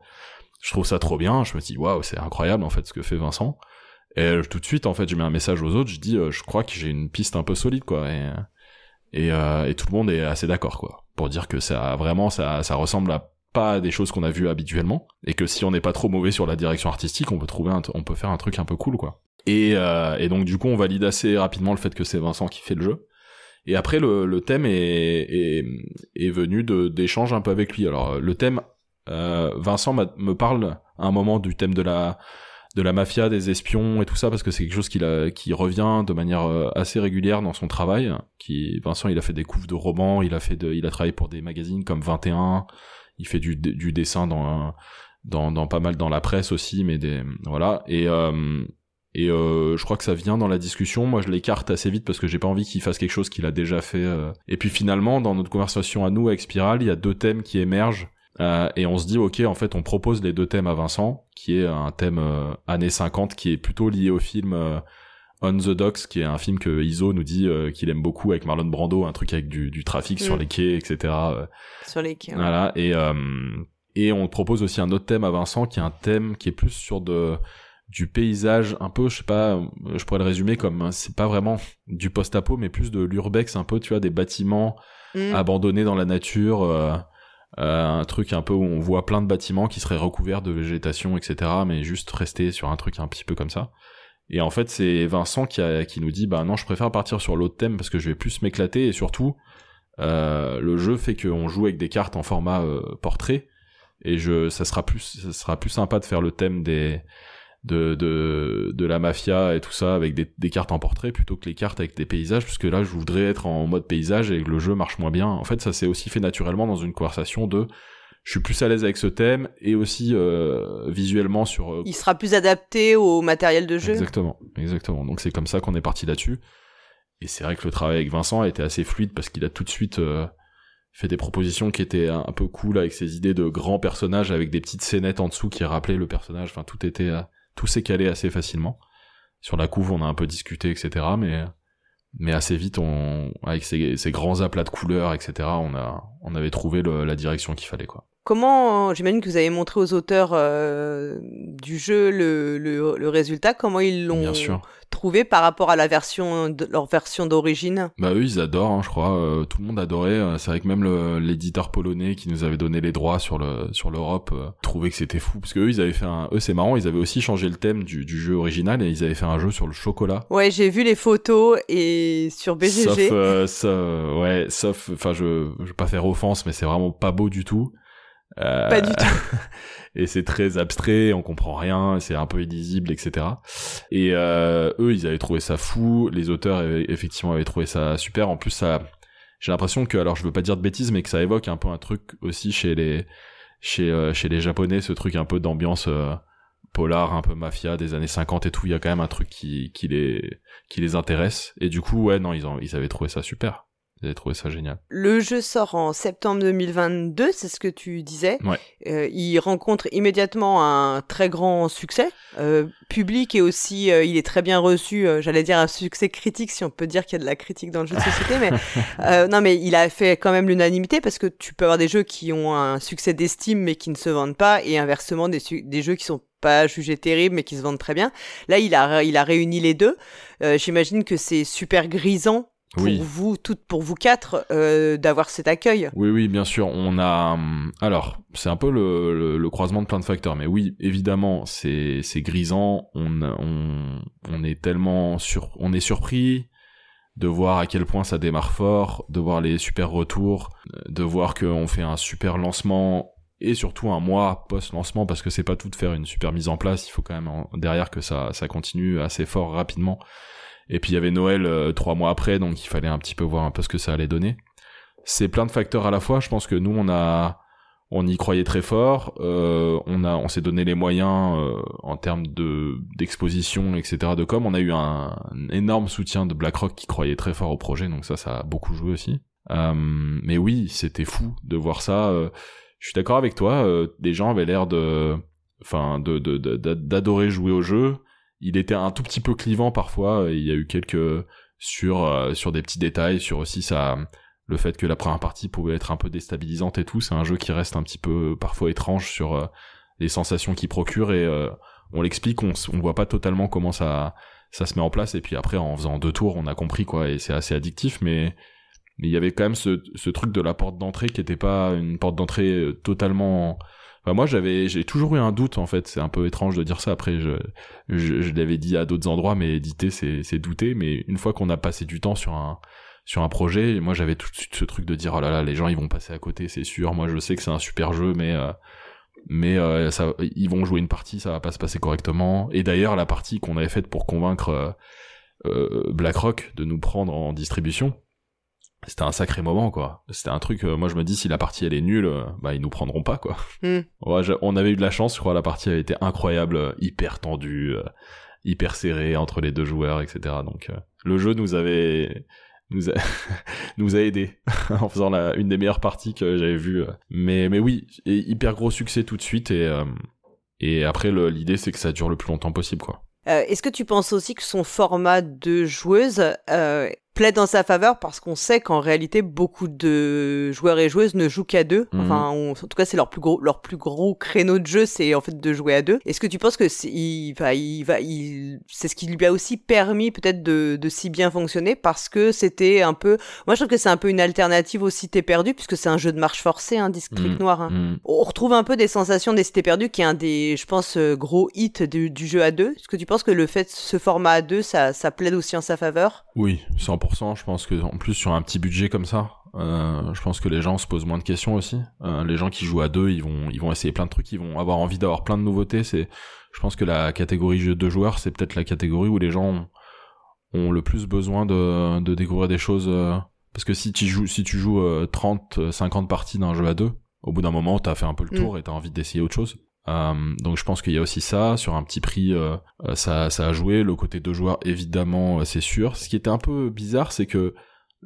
Je trouve ça trop bien. Je me dis waouh, c'est incroyable en fait ce que fait Vincent. Et euh, tout de suite, en fait, je mets un message aux autres. Je dis, euh, je crois que j'ai une piste un peu solide, quoi. Et, et, euh, et tout le monde est assez d'accord, quoi, pour dire que ça vraiment, ça, ça ressemble à pas des choses qu'on a vues habituellement, et que si on n'est pas trop mauvais sur la direction artistique, on peut trouver, un on peut faire un truc un peu cool, quoi. Et, euh, et donc du coup, on valide assez rapidement le fait que c'est Vincent qui fait le jeu. Et après, le, le thème est, est, est venu d'échanges un peu avec lui. Alors, le thème, euh, Vincent me parle à un moment du thème de la de la mafia, des espions et tout ça, parce que c'est quelque chose qui revient de manière euh, assez régulière dans son travail. Qui, Vincent, il a fait des couves de romans, il a fait de, il a travaillé pour des magazines comme 21, il fait du, du dessin dans, dans, dans pas mal dans la presse aussi, mais des, voilà. Et, euh, et euh, je crois que ça vient dans la discussion. Moi, je l'écarte assez vite parce que j'ai pas envie qu'il fasse quelque chose qu'il a déjà fait. Et puis finalement, dans notre conversation à nous avec Spiral, il y a deux thèmes qui émergent. Euh, et on se dit, ok, en fait, on propose les deux thèmes à Vincent, qui est un thème euh, années 50, qui est plutôt lié au film euh, On the Docks, qui est un film que Iso nous dit euh, qu'il aime beaucoup avec Marlon Brando, un truc avec du, du trafic sur Mm. les quais, etc. Sur les quais, ouais. voilà, et, et on propose aussi un autre thème à Vincent, qui est un thème qui est plus sur de du paysage, un peu, je sais pas, je pourrais le résumer comme, euh, c'est pas vraiment du post-apo, mais plus de l'urbex, un peu, tu vois, des bâtiments Mm. abandonnés dans la nature, un truc un peu où on voit plein de bâtiments qui seraient recouverts de végétation, etc., mais juste rester sur un truc un petit peu comme ça. Et en fait, c'est Vincent qui, qui nous dit, bah non, je préfère partir sur l'autre thème parce que je vais plus m'éclater et surtout, euh, le jeu fait qu'on joue avec des cartes en format euh, portrait et je, ça sera plus, ça sera plus sympa de faire le thème des de, de, de la mafia et tout ça avec des, des cartes en portrait plutôt que les cartes avec des paysages puisque là je voudrais être en mode paysage et que le jeu marche moins bien. En fait, ça s'est aussi fait naturellement dans une conversation de je suis plus à l'aise avec ce thème et aussi euh, visuellement sur euh, Il sera plus adapté au matériel de jeu. Exactement, exactement. Donc c'est comme ça qu'on est parti là-dessus. Et c'est vrai que le travail avec Vincent a été assez fluide parce qu'il a tout de suite euh, fait des propositions qui étaient un, un peu cool avec ses idées de grands personnages avec des petites scénettes en dessous qui rappelaient le personnage. Enfin, tout était, euh, tout s'est calé assez facilement. Sur la couve, on a un peu discuté, etc. Mais, mais assez vite, on, avec ces, grands aplats de couleurs, etc. On a, on avait trouvé la direction qu'il fallait, quoi. Comment, j'imagine que vous avez montré aux auteurs euh, du jeu le, le, le résultat, comment ils l'ont trouvé par rapport à la version, de, leur version d'origine? Bah eux ils adorent, hein, je crois. Euh, tout le monde adorait. Euh, C'est vrai que même l'éditeur polonais qui nous avait donné les droits sur le sur l'Europe euh, trouvait que c'était fou parce que eux ils avaient fait un. Eux c'est marrant, ils avaient aussi changé le thème du, du jeu original et ils avaient fait un jeu sur le chocolat. Ouais, j'ai vu les photos et sur BGG. Sauf, ça, ouais, sauf, enfin je je vais pas faire offense, mais c'est vraiment pas beau du tout. Euh, Pas du tout. *laughs* et c'est très abstrait, on comprend rien, c'est un peu illisible, etc. Et euh, eux, ils avaient trouvé ça fou, les auteurs avaient- effectivement avaient trouvé ça super. En plus, ça, j'ai l'impression que, alors je veux pas dire de bêtises, mais que ça évoque un peu un truc aussi chez les, chez euh, chez les japonais, ce truc un peu d'ambiance euh, polar, un peu mafia des années 50 et tout. Il y a quand même un truc qui qui les qui les intéresse. Et du coup, ouais, non, ils ont ils avaient trouvé ça super. Trouvé ça génial. Le jeu sort en septembre 2022, c'est ce que tu disais. Ouais. Euh, il rencontre immédiatement un très grand succès euh, public et aussi euh, il est très bien reçu. euh, J'allais dire un succès critique, si on peut dire qu'il y a de la critique dans le jeu de société, mais *laughs* euh, non, mais il a fait quand même l'unanimité parce que tu peux avoir des jeux qui ont un succès d'estime mais qui ne se vendent pas et inversement des, des jeux qui sont pas jugés terribles mais qui se vendent très bien. Là, il a il a réuni les deux. Euh, J'imagine que c'est super grisant pour Oui. vous toutes pour vous quatre euh, d'avoir cet accueil. Oui, oui, bien sûr. On a, hum, alors, c'est un peu le, le, le croisement de plein de facteurs, mais oui, évidemment, c'est c'est grisant. On, on, on est tellement sur, on est surpris. de voir à quel point ça démarre fort, de voir les super retours, de voir qu'on fait un super lancement et surtout un mois post-lancement parce que c'est pas tout de faire une super mise en place, il faut quand même derrière que ça, ça continue assez fort rapidement. Et puis il y avait Noël euh, trois mois après, donc il fallait un petit peu voir un peu ce que ça allait donner. C'est plein de facteurs à la fois. Je pense que nous on a, on y croyait très fort. Euh, on a, on s'est donné les moyens euh, en termes de d'exposition, etc. De com. On a eu un, énorme soutien de BlackRock qui croyait très fort au projet, donc ça, ça a beaucoup joué aussi. Mais oui, c'était fou de voir ça. Je suis d'accord avec toi. des gens avaient l'air de, enfin, de d'adorer jouer au jeu il était un tout petit peu clivant parfois. Il y a eu quelques sur euh, sur des petits détails, sur aussi ça le fait que la première partie pouvait être un peu déstabilisante et tout. C'est un jeu qui reste un petit peu parfois étrange sur euh, les sensations qu'il procure et euh, on l'explique, on, on voit pas totalement comment ça ça se met en place et puis après en faisant deux tours on a compris quoi et c'est assez addictif mais il y avait quand même ce, ce truc de la porte d'entrée qui était pas une porte d'entrée totalement moi, j'avais, j'ai toujours eu un doute en fait. C'est un peu étrange de dire ça. Après, je, je, l'avais dit à d'autres endroits, mais éditer, c'est, c'est douter. Mais une fois qu'on a passé du temps sur un, sur un projet, moi, j'avais tout de suite ce truc de dire, oh là là, les gens, ils vont passer à côté, c'est sûr. Moi, je sais que c'est un super jeu, mais euh, mais euh, ça, ils vont jouer une partie, ça va pas se passer correctement. Et d'ailleurs, la partie qu'on avait faite pour convaincre euh, euh BlackRock de nous prendre en distribution, c'était un sacré moment quoi. C'était un truc euh, moi je me dis si la partie elle est nulle euh, bah ils nous prendront pas quoi. Hmm. *laughs* on avait eu de la chance je crois la partie a été incroyable euh, hyper tendue hyper serrée entre les deux joueurs etc donc le jeu nous avait nous a, *laughs* nous a aidé *laughs* en faisant la, une des meilleures parties que j'avais vues mais mais oui hyper gros succès tout de suite et et après l'idée c'est que ça dure le plus longtemps possible quoi. Est-ce que tu penses aussi que son format de joueuse plaide en sa faveur parce qu'on sait qu'en réalité beaucoup de joueurs et joueuses ne jouent qu'à deux. Mhm. Enfin, en tout cas, c'est leur plus gros leur plus gros créneau de jeu, c'est en fait de jouer à deux. Est-ce que tu penses que il va il va il c'est ce qui lui a aussi permis peut-être de, de si bien fonctionner parce que c'était un peu moi je trouve que c'est un peu une alternative aux cités perdues puisque c'est un jeu de marche forcée hein, District mhm. Noir. Hein. Mhm. On retrouve un peu des sensations des cités perdues qui est un des je pense euh, gros hits du, du jeu à deux. Est-ce que tu penses que le fait ce format à deux ça ça plaide aussi en sa faveur? Oui, 100% je pense que en plus sur un petit budget comme ça, euh, je pense que les gens se posent moins de questions aussi. Euh, les gens qui jouent à deux, ils vont, ils vont essayer plein de trucs, ils vont avoir envie d'avoir plein de nouveautés. C'est, je pense que la catégorie jeu de joueurs, c'est peut-être la catégorie où les gens ont, le plus besoin de, de découvrir des choses. Euh, parce que si tu joues, si tu joues 30, 50 parties d'un jeu à deux, au bout d'un moment, t'as fait un peu le mm. tour et t'as envie d'essayer autre chose. Euh, donc je pense qu'il y a aussi ça sur un petit prix euh, euh, ça ça a joué. Le côté deux joueurs évidemment c'est sûr. Ce qui était un peu bizarre c'est que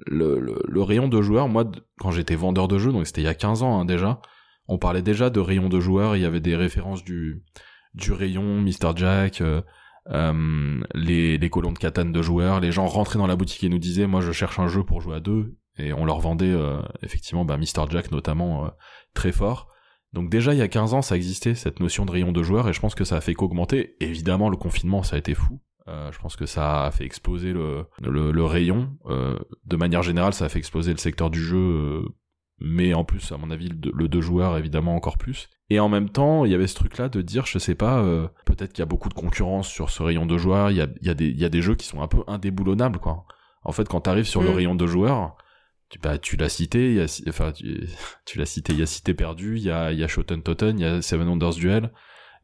le, rayon de joueurs moi quand j'étais vendeur de jeux donc c'était il y a 15 ans hein, déjà on parlait déjà de rayon de joueurs. Il y avait des références du du rayon Mr Jack les, les colons de katane de joueurs. Les gens rentraient dans la boutique et nous disaient moi je cherche un jeu pour jouer à deux. Et on leur vendait effectivement bah, Mr Jack notamment très fort donc déjà il y a 15 ans ça existait cette notion de rayon de joueurs et je pense que ça a fait qu'augmenter. Évidemment le confinement ça a été fou. Euh, je pense que ça a fait exploser le, le, rayon. Euh, de manière générale ça a fait exploser le secteur du jeu, euh, mais en plus à mon avis le, le deux joueurs évidemment encore plus. Et en même temps il y avait ce truc là de dire je sais pas, peut-être qu'il y a beaucoup de concurrence sur ce rayon de joueurs, il y a, y, a des, y a des jeux qui sont un peu indéboulonnables quoi. En fait quand t'arrives sur le mm. rayon de joueurs tu, bah, tu l'as cité, il y a, enfin, tu, *laughs* tu l'as cité, il y a Cité Perdue, il y a, il y a Shoten Totten, il y a Seven Wonders Duel,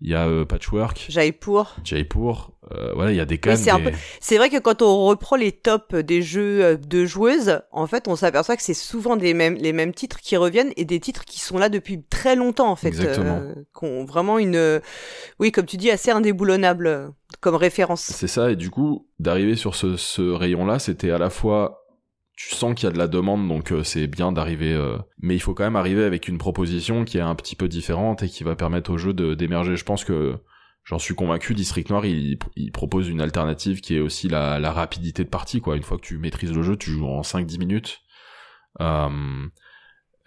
il y a euh, Patchwork. Jaipur. Jaipur. Euh, voilà, il y a des cas. C'est vrai que quand on reprend les tops des jeux euh, de joueuses, en fait, on s'aperçoit que c'est souvent des mêmes, les mêmes titres qui reviennent et des titres qui sont là depuis très longtemps, en fait. Exactement. Euh, qui ont vraiment une, oui, comme tu dis, assez indéboulonnable comme référence. C'est ça, et du coup, d'arriver sur ce, ce rayon-là, c'était à la fois tu sens qu'il y a de la demande, donc euh, c'est bien d'arriver. Euh, mais il faut quand même arriver avec une proposition qui est un petit peu différente et qui va permettre au jeu d'émerger. Je pense que j'en suis convaincu. District Noir, il, il, propose une alternative qui est aussi la, la, rapidité de partie. Quoi. Une fois que tu maîtrises le jeu, tu joues en 5-10 minutes. Euh,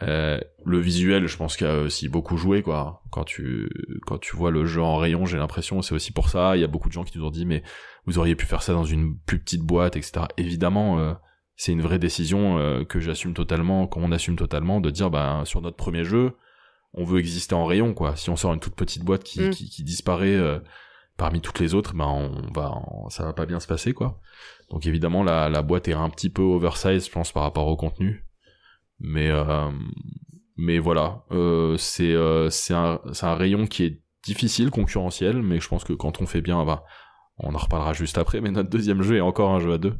euh, le visuel, je pense qu'il y a aussi beaucoup joué, quoi. Quand tu quand tu vois le jeu en rayon, j'ai l'impression c'est aussi pour ça. Il y a beaucoup de gens qui nous ont dit mais vous auriez pu faire ça dans une plus petite boîte, etc. Évidemment, c'est une vraie décision euh, que j'assume totalement, qu'on assume totalement, de dire bah sur notre premier jeu, on veut exister en rayon quoi. Si on sort une toute petite boîte qui, mm. qui, disparaît, euh, parmi toutes les autres, ben on va, ça va pas bien se passer quoi. Donc évidemment la, la boîte est un petit peu oversize, je pense par rapport au contenu, mais euh, mais voilà, euh, c'est euh, c'est un c'est un rayon qui est difficile, concurrentiel, mais je pense que quand on fait bien, bah, on en reparlera juste après. Mais notre deuxième jeu est encore un jeu à deux.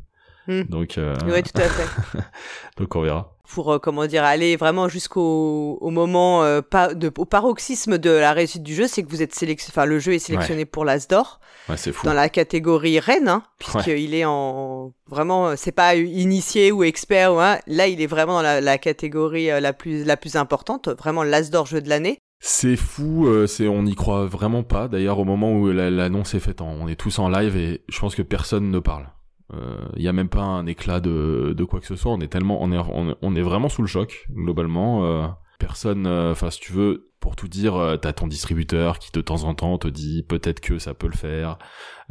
Hmm. Donc, euh... ouais, tout à fait. *laughs* donc on verra. Pour euh, comment dire, aller vraiment jusqu'au au moment euh, de, au paroxysme de la réussite du jeu, c'est que vous êtes sélectionné, enfin le jeu est sélectionné pour l'Asdor. Ouais, c'est fou. Dans la catégorie reine, hein, puisqu'il est en vraiment, c'est pas initié ou expert, ou, hein, là il est vraiment dans la, la catégorie euh, la plus la plus importante, vraiment l'Asdor jeu de l'année. C'est fou, euh, c'est on n'y croit vraiment pas. D'ailleurs, au moment où l'annonce est faite, on est tous en live et je pense que personne ne parle. Il euh, y a même pas un éclat de, de quoi que ce soit. On est tellement, on est, on, est vraiment sous le choc globalement. Euh, personne, euh, enfin si tu veux, pour tout dire, t'as ton distributeur qui de temps en temps te dit peut-être que ça peut le faire.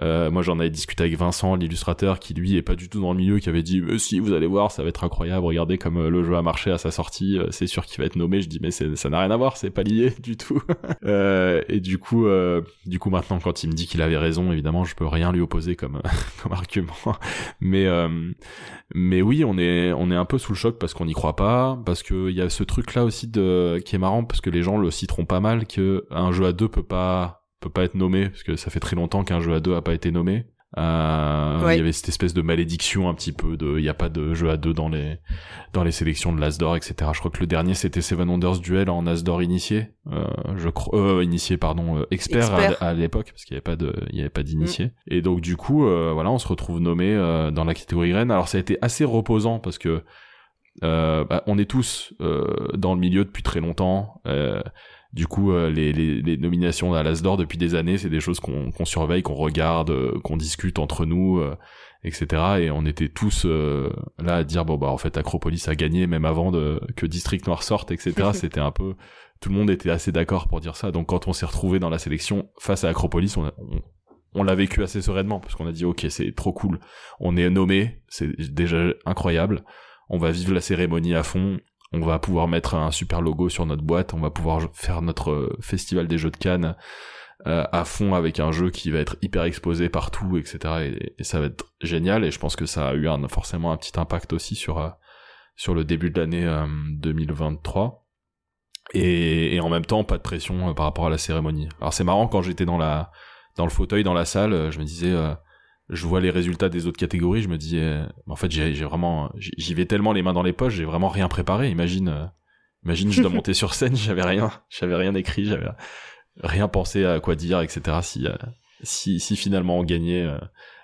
Euh, moi, j'en avais discuté avec Vincent, l'illustrateur, qui lui est pas du tout dans le milieu, qui avait dit euh, si vous allez voir, ça va être incroyable. Regardez comme euh, le jeu a marché à sa sortie. c'est sûr qu'il va être nommé. Je dis mais ça n'a rien à voir, c'est pas lié *laughs* du tout. *laughs* et du coup, du coup maintenant, quand il me dit qu'il avait raison, évidemment, je peux rien lui opposer comme *laughs* comme argument. mais mais oui, on est on est un peu sous le choc parce qu'on n'y croit pas, parce que il y a ce truc là aussi de qui est marrant parce que les gens le citeront pas mal que un jeu à deux peut pas peut pas être nommé parce que ça fait très longtemps qu'un jeu à deux a pas été nommé. Euh, Il y avait cette espèce de malédiction un petit peu de, il n'y a pas de jeu à deux dans les dans les sélections de l'Asdor, etc. Je crois que le dernier c'était Seven Wonders Duel en Asdor initié, euh, je crois, euh, initié pardon, euh, expert, à, l'époque parce qu'il y avait pas de, il y avait pas d'initié. Mm. Et donc du coup, voilà, on se retrouve nommé dans la catégorie reine. Alors ça a été assez reposant parce que bah, on est tous dans le milieu depuis très longtemps. Du coup, euh, les, les, les, nominations à l'Asdor depuis des années, c'est des choses qu'on surveille, qu'on regarde, euh, qu'on discute entre nous, euh, etc. Et on était tous là à dire bon bah en fait Acropolis a gagné même avant de, que District Noir sorte, etc. *laughs* C'était un peu tout le monde était assez d'accord pour dire ça. Donc quand on s'est retrouvé dans la sélection face à Acropolis, on, on, l'a vécu assez sereinement parce qu'on a dit ok c'est trop cool, on est nommé, c'est déjà incroyable, on va vivre la cérémonie à fond, on va pouvoir mettre un super logo sur notre boîte, on va pouvoir faire notre euh, festival des jeux de Cannes euh, à fond avec un jeu qui va être hyper exposé partout, etc. Et, ça va être génial. Et je pense que ça a eu un, forcément un petit impact aussi sur euh, sur le début de l'année 2023. Et, et, en même temps, pas de pression par rapport à la cérémonie. Alors c'est marrant quand j'étais dans la dans le fauteuil dans la salle, je me disais je vois les résultats des autres catégories, je me dis, euh, en fait, j'ai vraiment, j'y vais tellement les mains dans les poches, j'ai vraiment rien préparé. Imagine, euh, imagine, je dois *laughs* monter sur scène, j'avais rien, j'avais rien écrit, j'avais rien pensé à quoi dire, etc. Si, euh, si, si finalement on gagnait,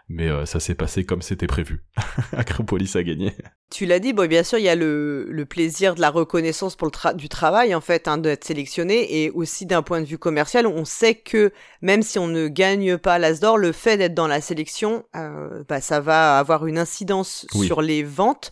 mais ça s'est passé comme c'était prévu. *laughs* Acropolis a gagné. Tu l'as dit, bon, bien sûr, il y a le, le, plaisir de la reconnaissance pour le du travail, en fait, hein, d'être sélectionné, et aussi d'un point de vue commercial, on sait que même si on ne gagne pas l'Asdor, le fait d'être dans la sélection, euh, bah, ça va avoir une incidence sur les ventes,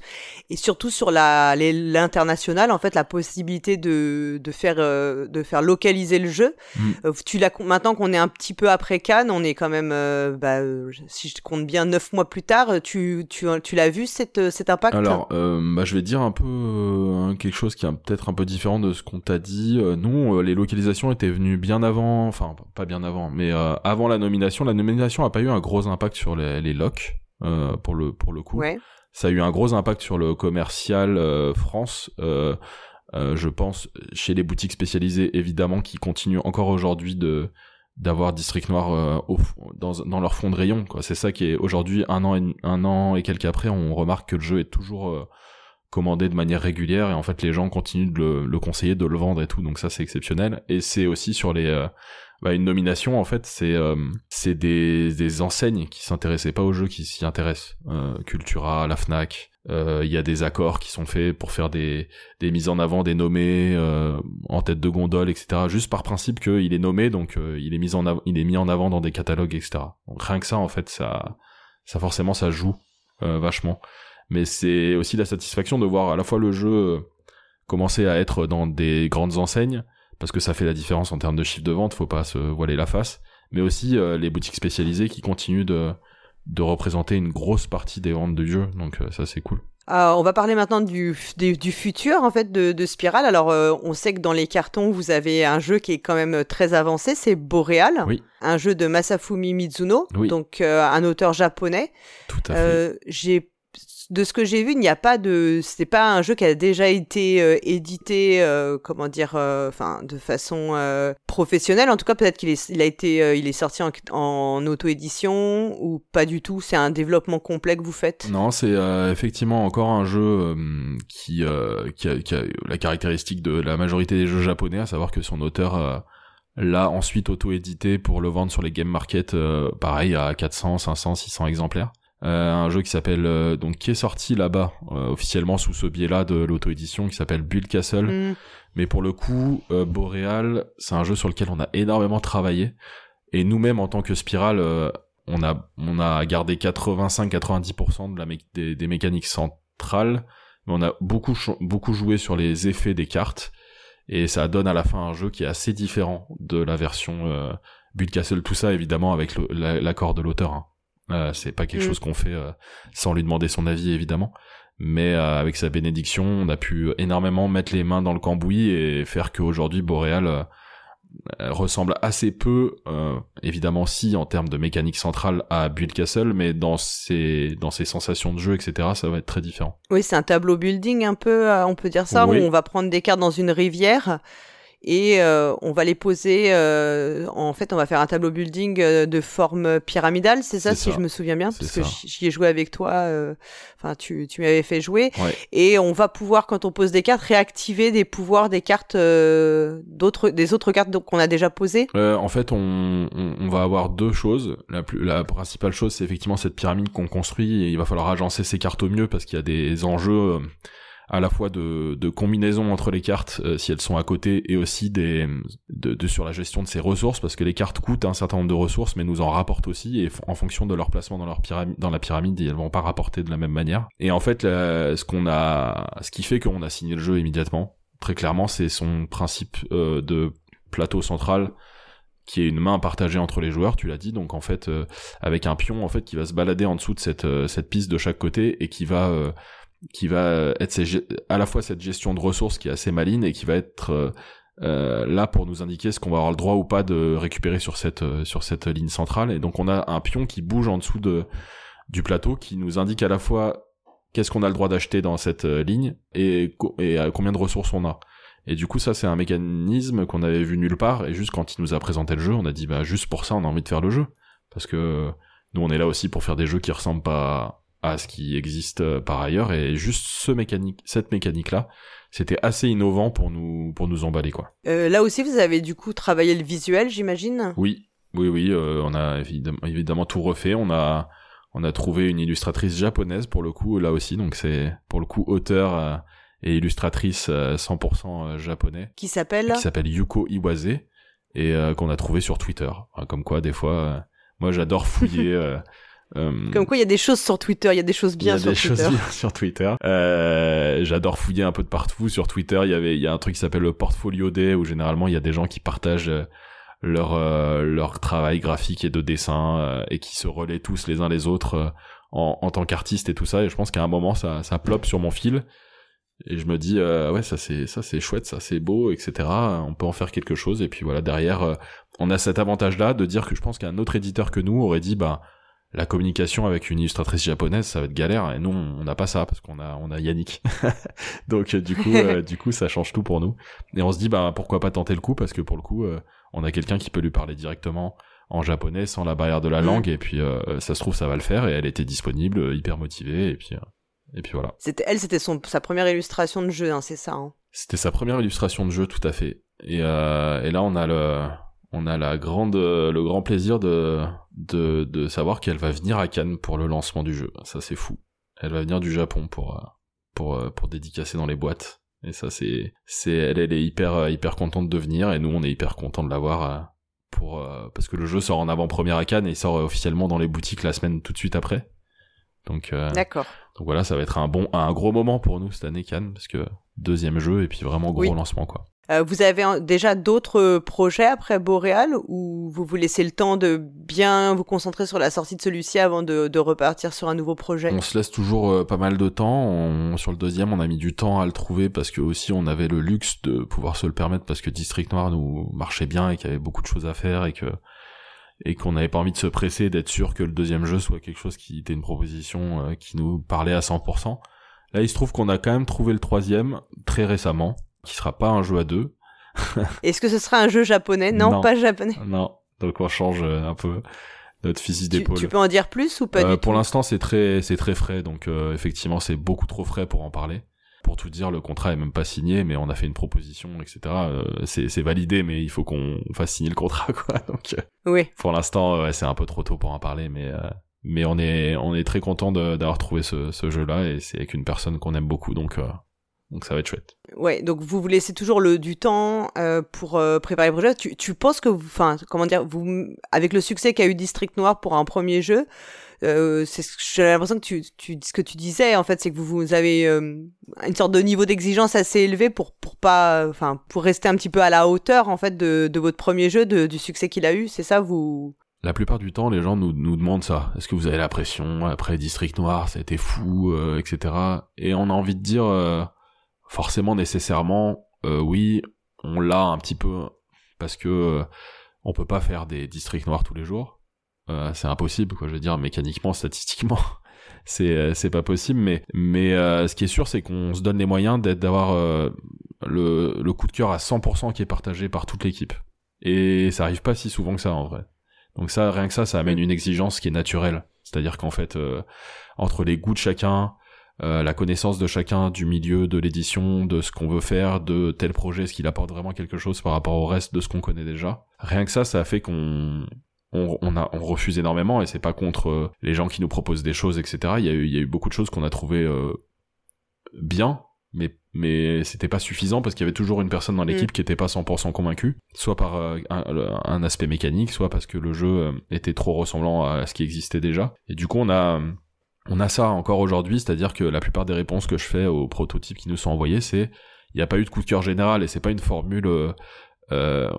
et surtout sur l'international, en fait, la possibilité de, de faire euh, de faire localiser le jeu. Mm. Euh, tu l'as maintenant qu'on est un petit peu après Cannes, on est quand même, euh, bah, si je compte bien, neuf mois plus tard, tu tu, tu l'as vu cette cet impact? Alors, euh, bah, je vais dire un peu euh, quelque chose qui est peut-être un peu différent de ce qu'on t'a dit. Euh, nous, les localisations étaient venues bien avant, enfin pas bien avant, mais avant la nomination. La nomination a pas eu un gros impact sur les, les locks pour le pour le coup. Ouais. Ça a eu un gros impact sur le commercial France. je pense chez les boutiques spécialisées évidemment qui continuent encore aujourd'hui de d'avoir District Noir euh, dans, dans leur fond de rayon. C'est ça qui est aujourd'hui un an et, un an et quelques après, on remarque que le jeu est toujours euh, commandé de manière régulière et en fait les gens continuent de le, le, conseiller, de le vendre et tout. Donc ça c'est exceptionnel. Et c'est aussi sur les euh, bah, une nomination en fait, c'est c'est des, des enseignes qui s'intéressaient pas au jeu qui s'y intéressent. Cultura, la Fnac, euh, il y a des accords qui sont faits pour faire des, des mises en avant des nommés euh, en tête de gondole, etc. Juste par principe qu'il est nommé, donc euh, il est mis en il est mis en avant dans des catalogues, etc. Donc rien que ça, en fait, ça, ça forcément, ça joue vachement. Mais c'est aussi la satisfaction de voir à la fois le jeu commencer à être dans des grandes enseignes, parce que ça fait la différence en termes de chiffre de vente, faut pas se voiler la face, mais aussi les boutiques spécialisées qui continuent de de représenter une grosse partie des ventes du jeu, donc euh, ça c'est cool. Euh, on va parler maintenant du, du, du, futur en fait de, de Spiral. Alors, euh, on sait que dans les cartons, vous avez un jeu qui est quand même très avancé, c'est Boreal, Oui. un jeu de Masafumi Mizuno, Oui. donc euh, un auteur japonais. Tout à fait. Euh, j'ai de ce que j'ai vu, il n'y a pas de, c'est pas un jeu qui a déjà été euh, édité, euh, comment dire, euh, enfin, de façon euh, professionnelle. En tout cas, peut-être qu'il a été, il est sorti en, auto-édition ou pas du tout. C'est un développement complet que vous faites? Non, c'est effectivement encore un jeu qui, qui, a, qui a la caractéristique de la majorité des jeux japonais, à savoir que son auteur l'a ensuite auto-édité pour le vendre sur les game market, euh, pareil à 400, 500, 600 exemplaires. Euh, un jeu qui s'appelle euh, donc qui est sorti là-bas euh, officiellement sous ce biais-là de l'auto-édition qui s'appelle Build Castle. Mm. Mais pour le coup, euh, Boreal, c'est un jeu sur lequel on a énormément travaillé. Et nous-mêmes, en tant que Spiral, euh, on a on a gardé 85-90% de la mé- des, des mécaniques centrales, mais on a beaucoup beaucoup joué sur les effets des cartes. Et ça donne à la fin un jeu qui est assez différent de la version euh, Build Castle. Tout ça, évidemment, avec la- l'accord de l'auteur. Hein. Euh, c'est pas quelque Mm. chose qu'on fait euh, sans lui demander son avis, évidemment mais euh, avec sa bénédiction, on a pu énormément mettre les mains dans le cambouis et faire qu'aujourd'hui Boreal euh, ressemble assez peu, évidemment si en termes de mécanique centrale à Build Castle, mais dans ses dans ses sensations de jeu, etc. Ça va être très différent. Oui, c'est un tableau building un peu, on peut dire ça, Oui. où on va prendre des cartes dans une rivière et euh, on va les poser. euh, en fait, on va faire un tableau building euh, de forme pyramidale, c'est ça, si ça. je me souviens bien, parce que ça. j'y ai joué avec toi. euh, Enfin, tu, tu m'avais fait jouer. Ouais. Et on va pouvoir, quand on pose des cartes, réactiver des pouvoirs des cartes euh, d'autres, des autres cartes qu'on a déjà posées. Euh, en fait, on, on, on va avoir deux choses. La, plus, la principale chose, c'est effectivement cette pyramide qu'on construit et il va falloir agencer ces cartes au mieux parce qu'il y a des enjeux euh, à la fois de, de combinaison entre les cartes euh, si elles sont à côté et aussi des de, de sur la gestion de ces ressources parce que les cartes coûtent un certain nombre de ressources mais nous en rapportent aussi et en fonction de leur placement dans leur pyramide dans la pyramide elles vont pas rapporter de la même manière. Et en fait ce qu'on a ce qui fait qu'on a signé le jeu immédiatement très clairement c'est son principe euh, de plateau central qui est une main partagée entre les joueurs, tu l'as dit, donc en fait euh, avec un pion en fait qui va se balader en dessous de cette euh, cette piste de chaque côté et qui va euh, qui va être ces ge- à la fois cette gestion de ressources qui est assez maligne et qui va être euh, euh, là pour nous indiquer ce qu'on va avoir le droit ou pas de récupérer sur cette euh, sur cette ligne centrale et donc on a un pion qui bouge en dessous de du plateau qui nous indique à la fois qu'est-ce qu'on a le droit d'acheter dans cette euh, ligne et, et combien de ressources on a. Et du coup, ça, c'est un mécanisme qu'on avait vu nulle part. Et juste quand il nous a présenté le jeu, on a dit, bah, juste pour ça, on a envie de faire le jeu. Parce que nous, on est là aussi pour faire des jeux qui ressemblent pas à ce qui existe euh, par ailleurs. Et juste ce mécanique, cette mécanique-là, c'était assez innovant pour nous, pour nous emballer, quoi. Euh, là aussi, vous avez du coup travaillé le visuel, j'imagine? Oui, oui, oui, euh, on a évidemment, évidemment tout refait. On a, on a trouvé une illustratrice japonaise pour le coup, là aussi. Donc c'est pour le coup auteur euh, et illustratrice euh, 100% japonais. Qui s'appelle? Qui s'appelle Yuko Iwase et euh, qu'on a trouvé sur Twitter. Comme quoi, des fois, euh, moi j'adore fouiller. *laughs* euh, Comme quoi, il y a des choses sur Twitter, il y a des choses il y a bien sur des choses Twitter. bien sur Twitter. Euh, j'adore fouiller un peu de partout. Sur Twitter, il y avait, il y a un truc qui s'appelle le Portfolio Day où généralement il y a des gens qui partagent euh, leur euh, leur travail graphique et de dessin euh, et qui se relaient tous les uns les autres en, en tant qu'artistes et tout ça. Et je pense qu'à un moment ça ça ploppe sur mon fil et je me dis euh, ouais ça c'est ça c'est chouette, ça c'est beau, etc. On peut en faire quelque chose. Et puis voilà derrière euh, on a cet avantage là de dire que je pense qu'un autre éditeur que nous aurait dit bah la communication avec une illustratrice japonaise, ça va être galère. Et nous, on n'a pas ça parce qu'on a, on a Yannick. *laughs* Donc euh, du coup, euh, du coup, ça change tout pour nous. Et on se dit, bah pourquoi pas tenter le coup? Parce que pour le coup, euh, on a quelqu'un qui peut lui parler directement en japonais sans la barrière de la Mm. langue. Et puis euh, ça se trouve, ça va le faire. Et elle était disponible, hyper motivée. Et puis, et puis voilà. C'était elle, c'était son sa première illustration de jeu, hein, c'est ça. hein? C'était sa première illustration de jeu, tout à fait. Et, euh, et là, on a le, on a la grande, le grand plaisir de, de, de savoir qu'elle va venir à Cannes pour le lancement du jeu. Ça, c'est fou. Elle va venir du Japon pour, euh, pour, euh, pour dédicacer dans les boîtes. Et ça, c'est, c'est, elle, elle est hyper, euh, hyper contente de venir et nous, on est hyper content de l'avoir euh, pour, euh, parce que le jeu sort en avant-première à Cannes et il sort euh, officiellement dans les boutiques la semaine tout de suite après. Donc, euh, D'accord. donc voilà, ça va être un bon, un gros moment pour nous cette année Cannes parce que deuxième jeu et puis vraiment gros Oui. lancement quoi. Euh, vous avez déjà d'autres projets après Boréal ou vous vous laissez le temps de bien vous concentrer sur la sortie de celui-ci avant de, repartir sur un nouveau projet? On se laisse toujours euh, pas mal de temps. sur le deuxième, on a mis du temps à le trouver parce que aussi on avait le luxe de pouvoir se le permettre parce que District Noir nous marchait bien et qu'il y avait beaucoup de choses à faire et que et qu'on n'avait pas envie de se presser d'être sûr que le deuxième jeu soit quelque chose qui était une proposition euh, qui nous parlait à 100%. Là, il se trouve qu'on a quand même trouvé le troisième très récemment, qui sera pas un jeu à deux. *laughs* Est-ce que ce sera un jeu japonais? Non, pas japonais. Non, donc on change euh, un peu notre physique d'épaule. Tu, peux en dire plus ou pas euh, Pour l'instant, c'est très, c'est très frais, donc effectivement, c'est beaucoup trop frais pour en parler pour tout dire, le contrat est même pas signé, mais on a fait une proposition, etc. Euh, c'est validé, mais il faut qu'on fasse signer le contrat, *laughs* quoi. Donc, euh, oui. Pour l'instant, c'est un peu trop tôt pour en parler, mais euh, mais on est on est très content d'avoir trouvé ce, ce jeu-là et c'est avec une personne qu'on aime beaucoup, donc donc ça va être chouette. Ouais, donc vous vous laissez toujours le du temps pour préparer le projet. Tu, tu penses que, enfin, comment dire, vous avec le succès qu'a eu District Noir pour un premier jeu, euh, c'est j'ai l'impression que tu, tu, ce que tu disais en fait, c'est que vous, vous avez euh, une sorte de niveau d'exigence assez élevé pour pour pas, enfin pour rester un petit peu à la hauteur en fait de, de votre premier jeu, de, du succès qu'il a eu. C'est ça vous? La plupart du temps, les gens nous, nous demandent ça. Est-ce que vous avez la pression après District Noir, ça a été fou, euh, etc. Et on a envie de dire, euh, forcément, nécessairement, oui, on l'a un petit peu parce que on peut pas faire des Districts Noirs tous les jours. Euh, c'est impossible, quoi. Je veux dire, mécaniquement, statistiquement, *laughs* c'est euh, c'est pas possible. Mais mais euh, ce qui est sûr, c'est qu'on se donne les moyens d'être d'avoir le le coup de cœur à 100% qui est partagé par toute l'équipe. Et ça arrive pas si souvent que ça en vrai. Donc ça, rien que ça, ça amène une exigence qui est naturelle. C'est-à-dire qu'en fait, entre les goûts de chacun, la connaissance de chacun du milieu, de l'édition, de ce qu'on veut faire, de tel projet, ce qu'il apporte vraiment quelque chose par rapport au reste de ce qu'on connaît déjà. Rien que ça, ça a fait qu'on on, a, on refuse énormément et c'est pas contre euh, les gens qui nous proposent des choses, etc. Il y a eu, il y a eu beaucoup de choses qu'on a trouvé euh, bien, mais mais c'était pas suffisant parce qu'il y avait toujours une personne dans l'équipe mm. qui était pas 100% convaincue, soit par euh, un, aspect mécanique, soit parce que le jeu était trop ressemblant à ce qui existait déjà. Et du coup, on a on a ça encore aujourd'hui, c'est-à-dire que la plupart des réponses que je fais aux prototypes qui nous sont envoyés, c'est il n'y a pas eu de coup de cœur général et c'est pas une formule euh,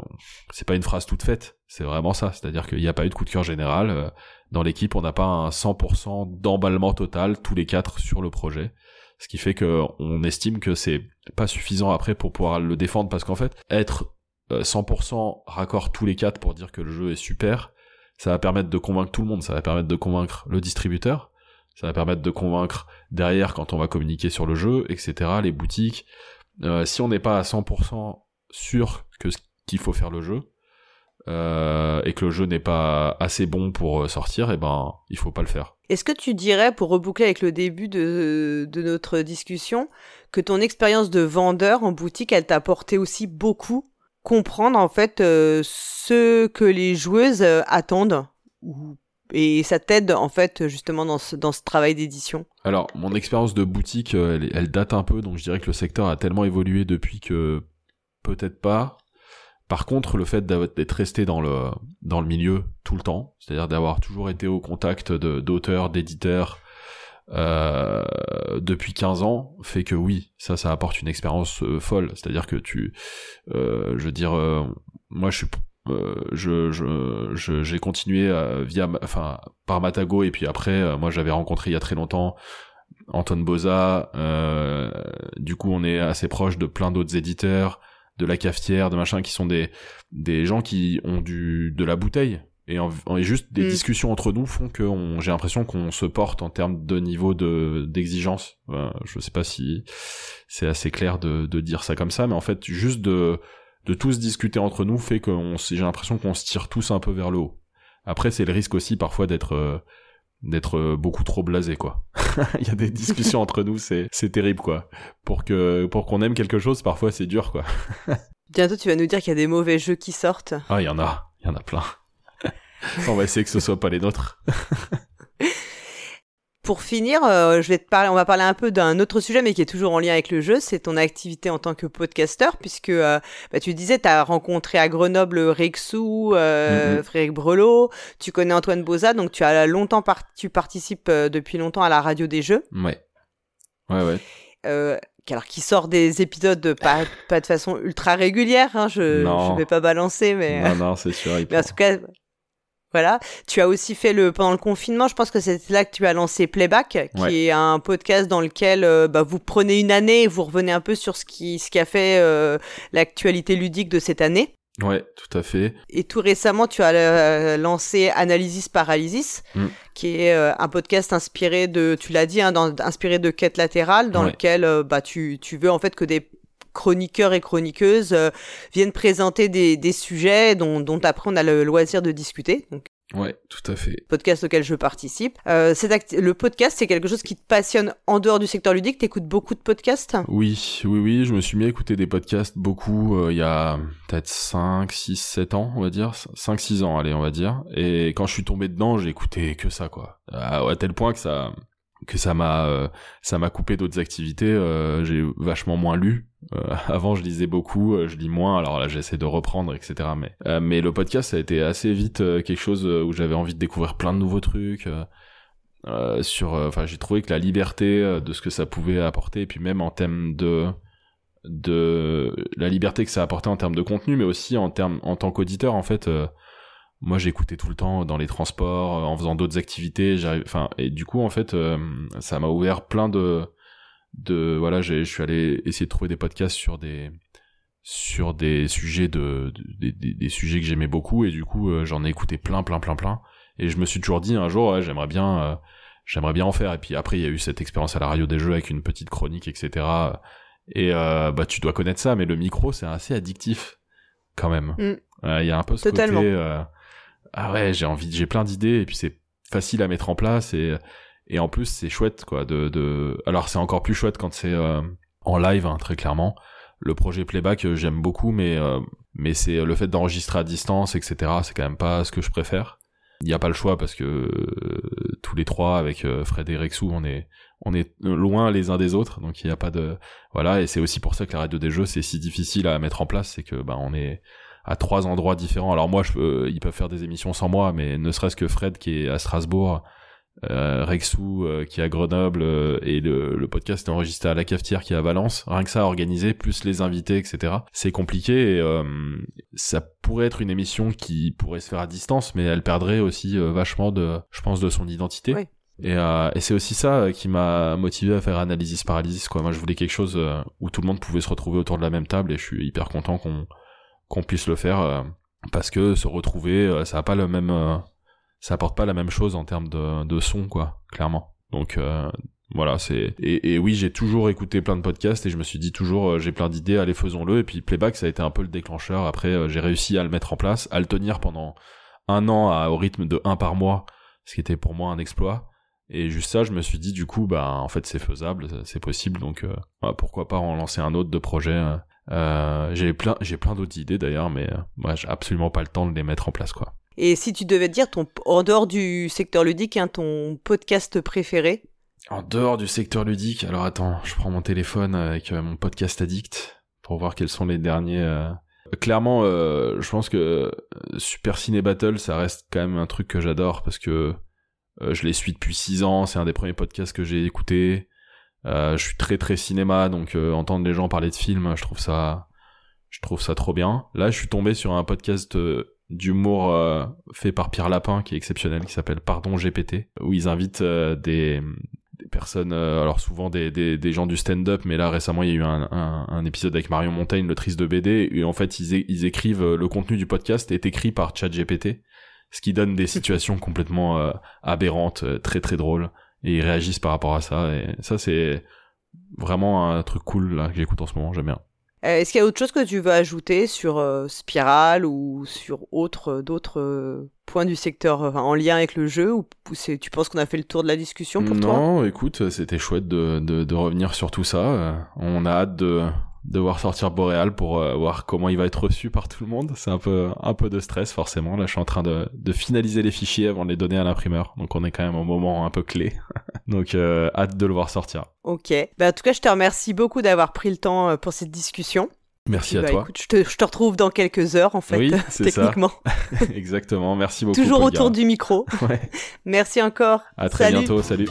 c'est pas une phrase toute faite, c'est vraiment ça. C'est-à-dire qu'il n'y a pas eu de coup de cœur général. Euh, dans l'équipe, on n'a pas un 100% d'emballement total, tous les quatre, sur le projet. Ce qui fait que on estime que c'est pas suffisant après pour pouvoir le défendre, parce qu'en fait, être 100% euh, raccord tous les quatre pour dire que le jeu est super, ça va permettre de convaincre tout le monde, ça va permettre de convaincre le distributeur, ça va permettre de convaincre derrière quand on va communiquer sur le jeu, etc., les boutiques. si on n'est pas à 100% sûr que qu'il faut faire le jeu euh, et que le jeu n'est pas assez bon pour euh, sortir, et eh ben il faut pas le faire. Est-ce que tu dirais, pour reboucler avec le début de, de notre discussion, que ton expérience de vendeur en boutique, elle t'a apporté aussi beaucoup comprendre en fait euh, ce que les joueuses attendent et ça t'aide en fait justement dans ce, dans ce travail d'édition? Alors mon expérience de boutique elle, elle, date un peu donc je dirais que le secteur a tellement évolué depuis que peut-être pas. Par contre, le fait d'être resté dans le, dans le milieu tout le temps, c'est-à-dire d'avoir toujours été au contact d'auteurs, d'éditeurs, euh, depuis 15 ans fait que oui, ça, ça apporte une expérience euh, folle. C'est-à-dire que tu, euh, je veux dire, moi, je suis, je, je, j'ai continué via, enfin, par Matago et puis après, moi, j'avais rencontré il y a très longtemps Antoine Boza. du coup, on est assez proche de plein d'autres éditeurs de la cafetière, de machin, qui sont des, des gens qui ont du, de la bouteille. Et, en, juste des mm. discussions entre nous font que j'ai l'impression qu'on se porte en termes de niveau de d'exigence. je sais pas si c'est assez clair de, de dire ça comme ça, mais en fait, juste de, de tous discuter entre nous fait que j'ai l'impression qu'on se tire tous un peu vers le haut. Après, c'est le risque aussi parfois d'être euh, d'être euh, beaucoup trop blasé quoi. *laughs* Il y a des discussions entre nous, c'est c'est terrible quoi. Pour que pour qu'on aime quelque chose, parfois c'est dur quoi. *laughs* Bientôt tu vas nous dire qu'il y a des mauvais jeux qui sortent. Ah, il y en a, il y en a plein. *laughs* On va essayer que ce soit pas les nôtres. Pour finir, euh, je vais te parler, on va parler un peu d'un autre sujet, mais qui est toujours en lien avec le jeu, c'est ton activité en tant que podcasteur, puisque euh, bah, tu disais, tu as rencontré à Grenoble Rexou, euh, mm-hmm. Frédéric Brelot, tu connais Antoine Boza, donc tu as longtemps tu participes depuis longtemps à la radio des jeux. Ouais. Ouais, ouais. euh, alors qui sort des épisodes pas, pas de façon ultra régulière, hein, je ne vais pas balancer, mais... Non, non, c'est sûr. *laughs* mais en tout cas, voilà. Tu as aussi fait le pendant le confinement, je pense que c'est là que tu as lancé Playback, qui est un podcast dans lequel euh, bah, vous prenez une année et vous revenez un peu sur ce qui, ce qui a fait euh, l'actualité ludique de cette année. Ouais, tout à fait. Et tout récemment, tu as euh, lancé Analysis Paralysis, mm. qui est un podcast inspiré de, tu l'as dit, hein, inspiré de quête latérale, dans lequel bah, tu, tu veux en fait que des chroniqueurs et chroniqueuses euh, viennent présenter des, des sujets dont, dont, après on a le loisir de discuter. Donc, Ouais, tout à fait. Podcast auquel je participe. Euh, le podcast, c'est quelque chose qui te passionne en dehors du secteur ludique? T'écoutes beaucoup de podcasts? Oui, oui, oui. Je me suis mis à écouter des podcasts beaucoup euh, il y a peut-être 5, 6, 7 ans, on va dire. 5, 6 ans, allez, on va dire. Et quand je suis tombé dedans, j'ai écouté que ça, quoi. À, à tel point que ça que ça m'a euh, ça m'a coupé d'autres activités j'ai vachement moins lu euh, *laughs* avant je lisais beaucoup je lis moins alors là j'essaie de reprendre etc mais mais le podcast ça a été assez vite quelque chose où j'avais envie de découvrir plein de nouveaux trucs sur enfin j'ai trouvé que la liberté de ce que ça pouvait apporter et puis même en termes de de la liberté que ça apportait en termes de contenu mais aussi en termes en tant qu'auditeur en fait moi j'écoutais tout le temps dans les transports en faisant d'autres activités enfin et du coup en fait euh, ça m'a ouvert plein de de voilà je suis allé essayer de trouver des podcasts sur des sur des sujets de, des, sujets que j'aimais beaucoup et du coup euh, j'en ai écouté plein plein plein plein et je me suis toujours dit un jour ouais, j'aimerais bien euh, j'aimerais bien en faire et puis après il y a eu cette expérience à la radio des jeux avec une petite chronique etc et bah tu dois connaître ça mais le micro c'est assez addictif quand même mm. il y a un peu ce Totalement. côté ah ouais, j'ai envie, j'ai plein d'idées et puis c'est facile à mettre en place et et en plus c'est chouette quoi de de. Alors c'est encore plus chouette quand c'est euh, en live hein, très clairement. Le projet playback euh, j'aime beaucoup mais euh, mais c'est le fait d'enregistrer à distance etc. C'est quand même pas ce que je préfère. Il n'y a pas le choix parce que tous les trois avec Fred et Rexou on est on est loin les uns des autres donc il n'y a pas de voilà et c'est aussi pour ça que la radio des jeux c'est si difficile à mettre en place c'est que bah on est à trois endroits différents. Alors moi, je ils peuvent faire des émissions sans moi, mais ne serait-ce que Fred qui est à Strasbourg, euh, Rexou euh, qui est à Grenoble euh, et le, le, podcast est enregistré à la cafetière qui est à Valence. Rien que ça, organiser plus les invités, etc. C'est compliqué et euh, ça pourrait être une émission qui pourrait se faire à distance, mais elle perdrait aussi vachement de, je pense, de son identité. Et, et c'est aussi ça qui m'a motivé à faire Analysis Paralysis. Quoi. Moi, je voulais quelque chose où tout le monde pouvait se retrouver autour de la même table et je suis hyper content qu'on qu'on puisse le faire euh, parce que se retrouver, euh, ça a pas le même, euh, ça apporte pas la même chose en termes de, de son, quoi, clairement. Donc voilà, c'est et, et, oui, j'ai toujours écouté plein de podcasts et je me suis dit toujours j'ai plein d'idées, allez faisons-le. Et puis playback, ça a été un peu le déclencheur. Après, j'ai réussi à le mettre en place, à le tenir pendant un an à, au rythme de un par mois, ce qui était pour moi un exploit. Et juste ça, je me suis dit du coup, bah en fait c'est faisable, c'est possible, donc bah, pourquoi pas en lancer un autre de projet euh, j'ai plein, j'ai plein d'autres idées d'ailleurs, mais euh, moi j'ai absolument pas le temps de les mettre en place quoi. Et si tu devais dire ton, en dehors du secteur ludique, hein, ton podcast préféré? En dehors du secteur ludique, alors attends, je prends mon téléphone avec euh, mon podcast addict pour voir quels sont les derniers. Clairement, je pense que Super Ciné Battle, ça reste quand même un truc que j'adore parce que je les suis depuis 6 ans, c'est un des premiers podcasts que j'ai écouté. Euh, je suis très très cinéma, donc euh, entendre les gens parler de films, je trouve ça, je trouve ça trop bien. Là, je suis tombé sur un podcast euh, d'humour fait par Pierre Lapin qui est exceptionnel, qui s'appelle Pardon GPT, où ils invitent des, des, personnes, alors souvent des, des, des gens du stand-up, mais là récemment il y a eu un, un, un épisode avec Marion Montaigne, l'autrice de BD, et en fait ils, ils écrivent le contenu du podcast est écrit par ChatGPT, ce qui donne des *laughs* situations complètement aberrantes, très très drôles et ils réagissent par rapport à ça. Et ça, c'est vraiment un truc cool là, que j'écoute en ce moment, j'aime bien. Euh, est-ce qu'il y a autre chose que tu veux ajouter sur euh, Spiral ou sur euh, d'autres points du secteur en lien avec le jeu ou, tu penses qu'on a fait le tour de la discussion pour toi? Non, écoute, c'était chouette de, de, revenir sur tout ça. on a hâte de, devoir sortir Boréal pour euh, voir comment il va être reçu par tout le monde. C'est un peu un peu de stress forcément. Là, je suis en train de, de finaliser les fichiers avant de les donner à l'imprimeur. Donc on est quand même au moment un peu clé. *laughs* Donc euh, hâte de le voir sortir. Ok. Bah, en tout cas, je te remercie beaucoup d'avoir pris le temps euh, pour cette discussion. Merci à bah, toi. Écoute, je, te, je, te, retrouve dans quelques heures en fait, oui, *laughs* techniquement. Ça. *laughs* Exactement. Merci beaucoup. Toujours autour du micro. ouais. Merci encore. À très bientôt. Salut.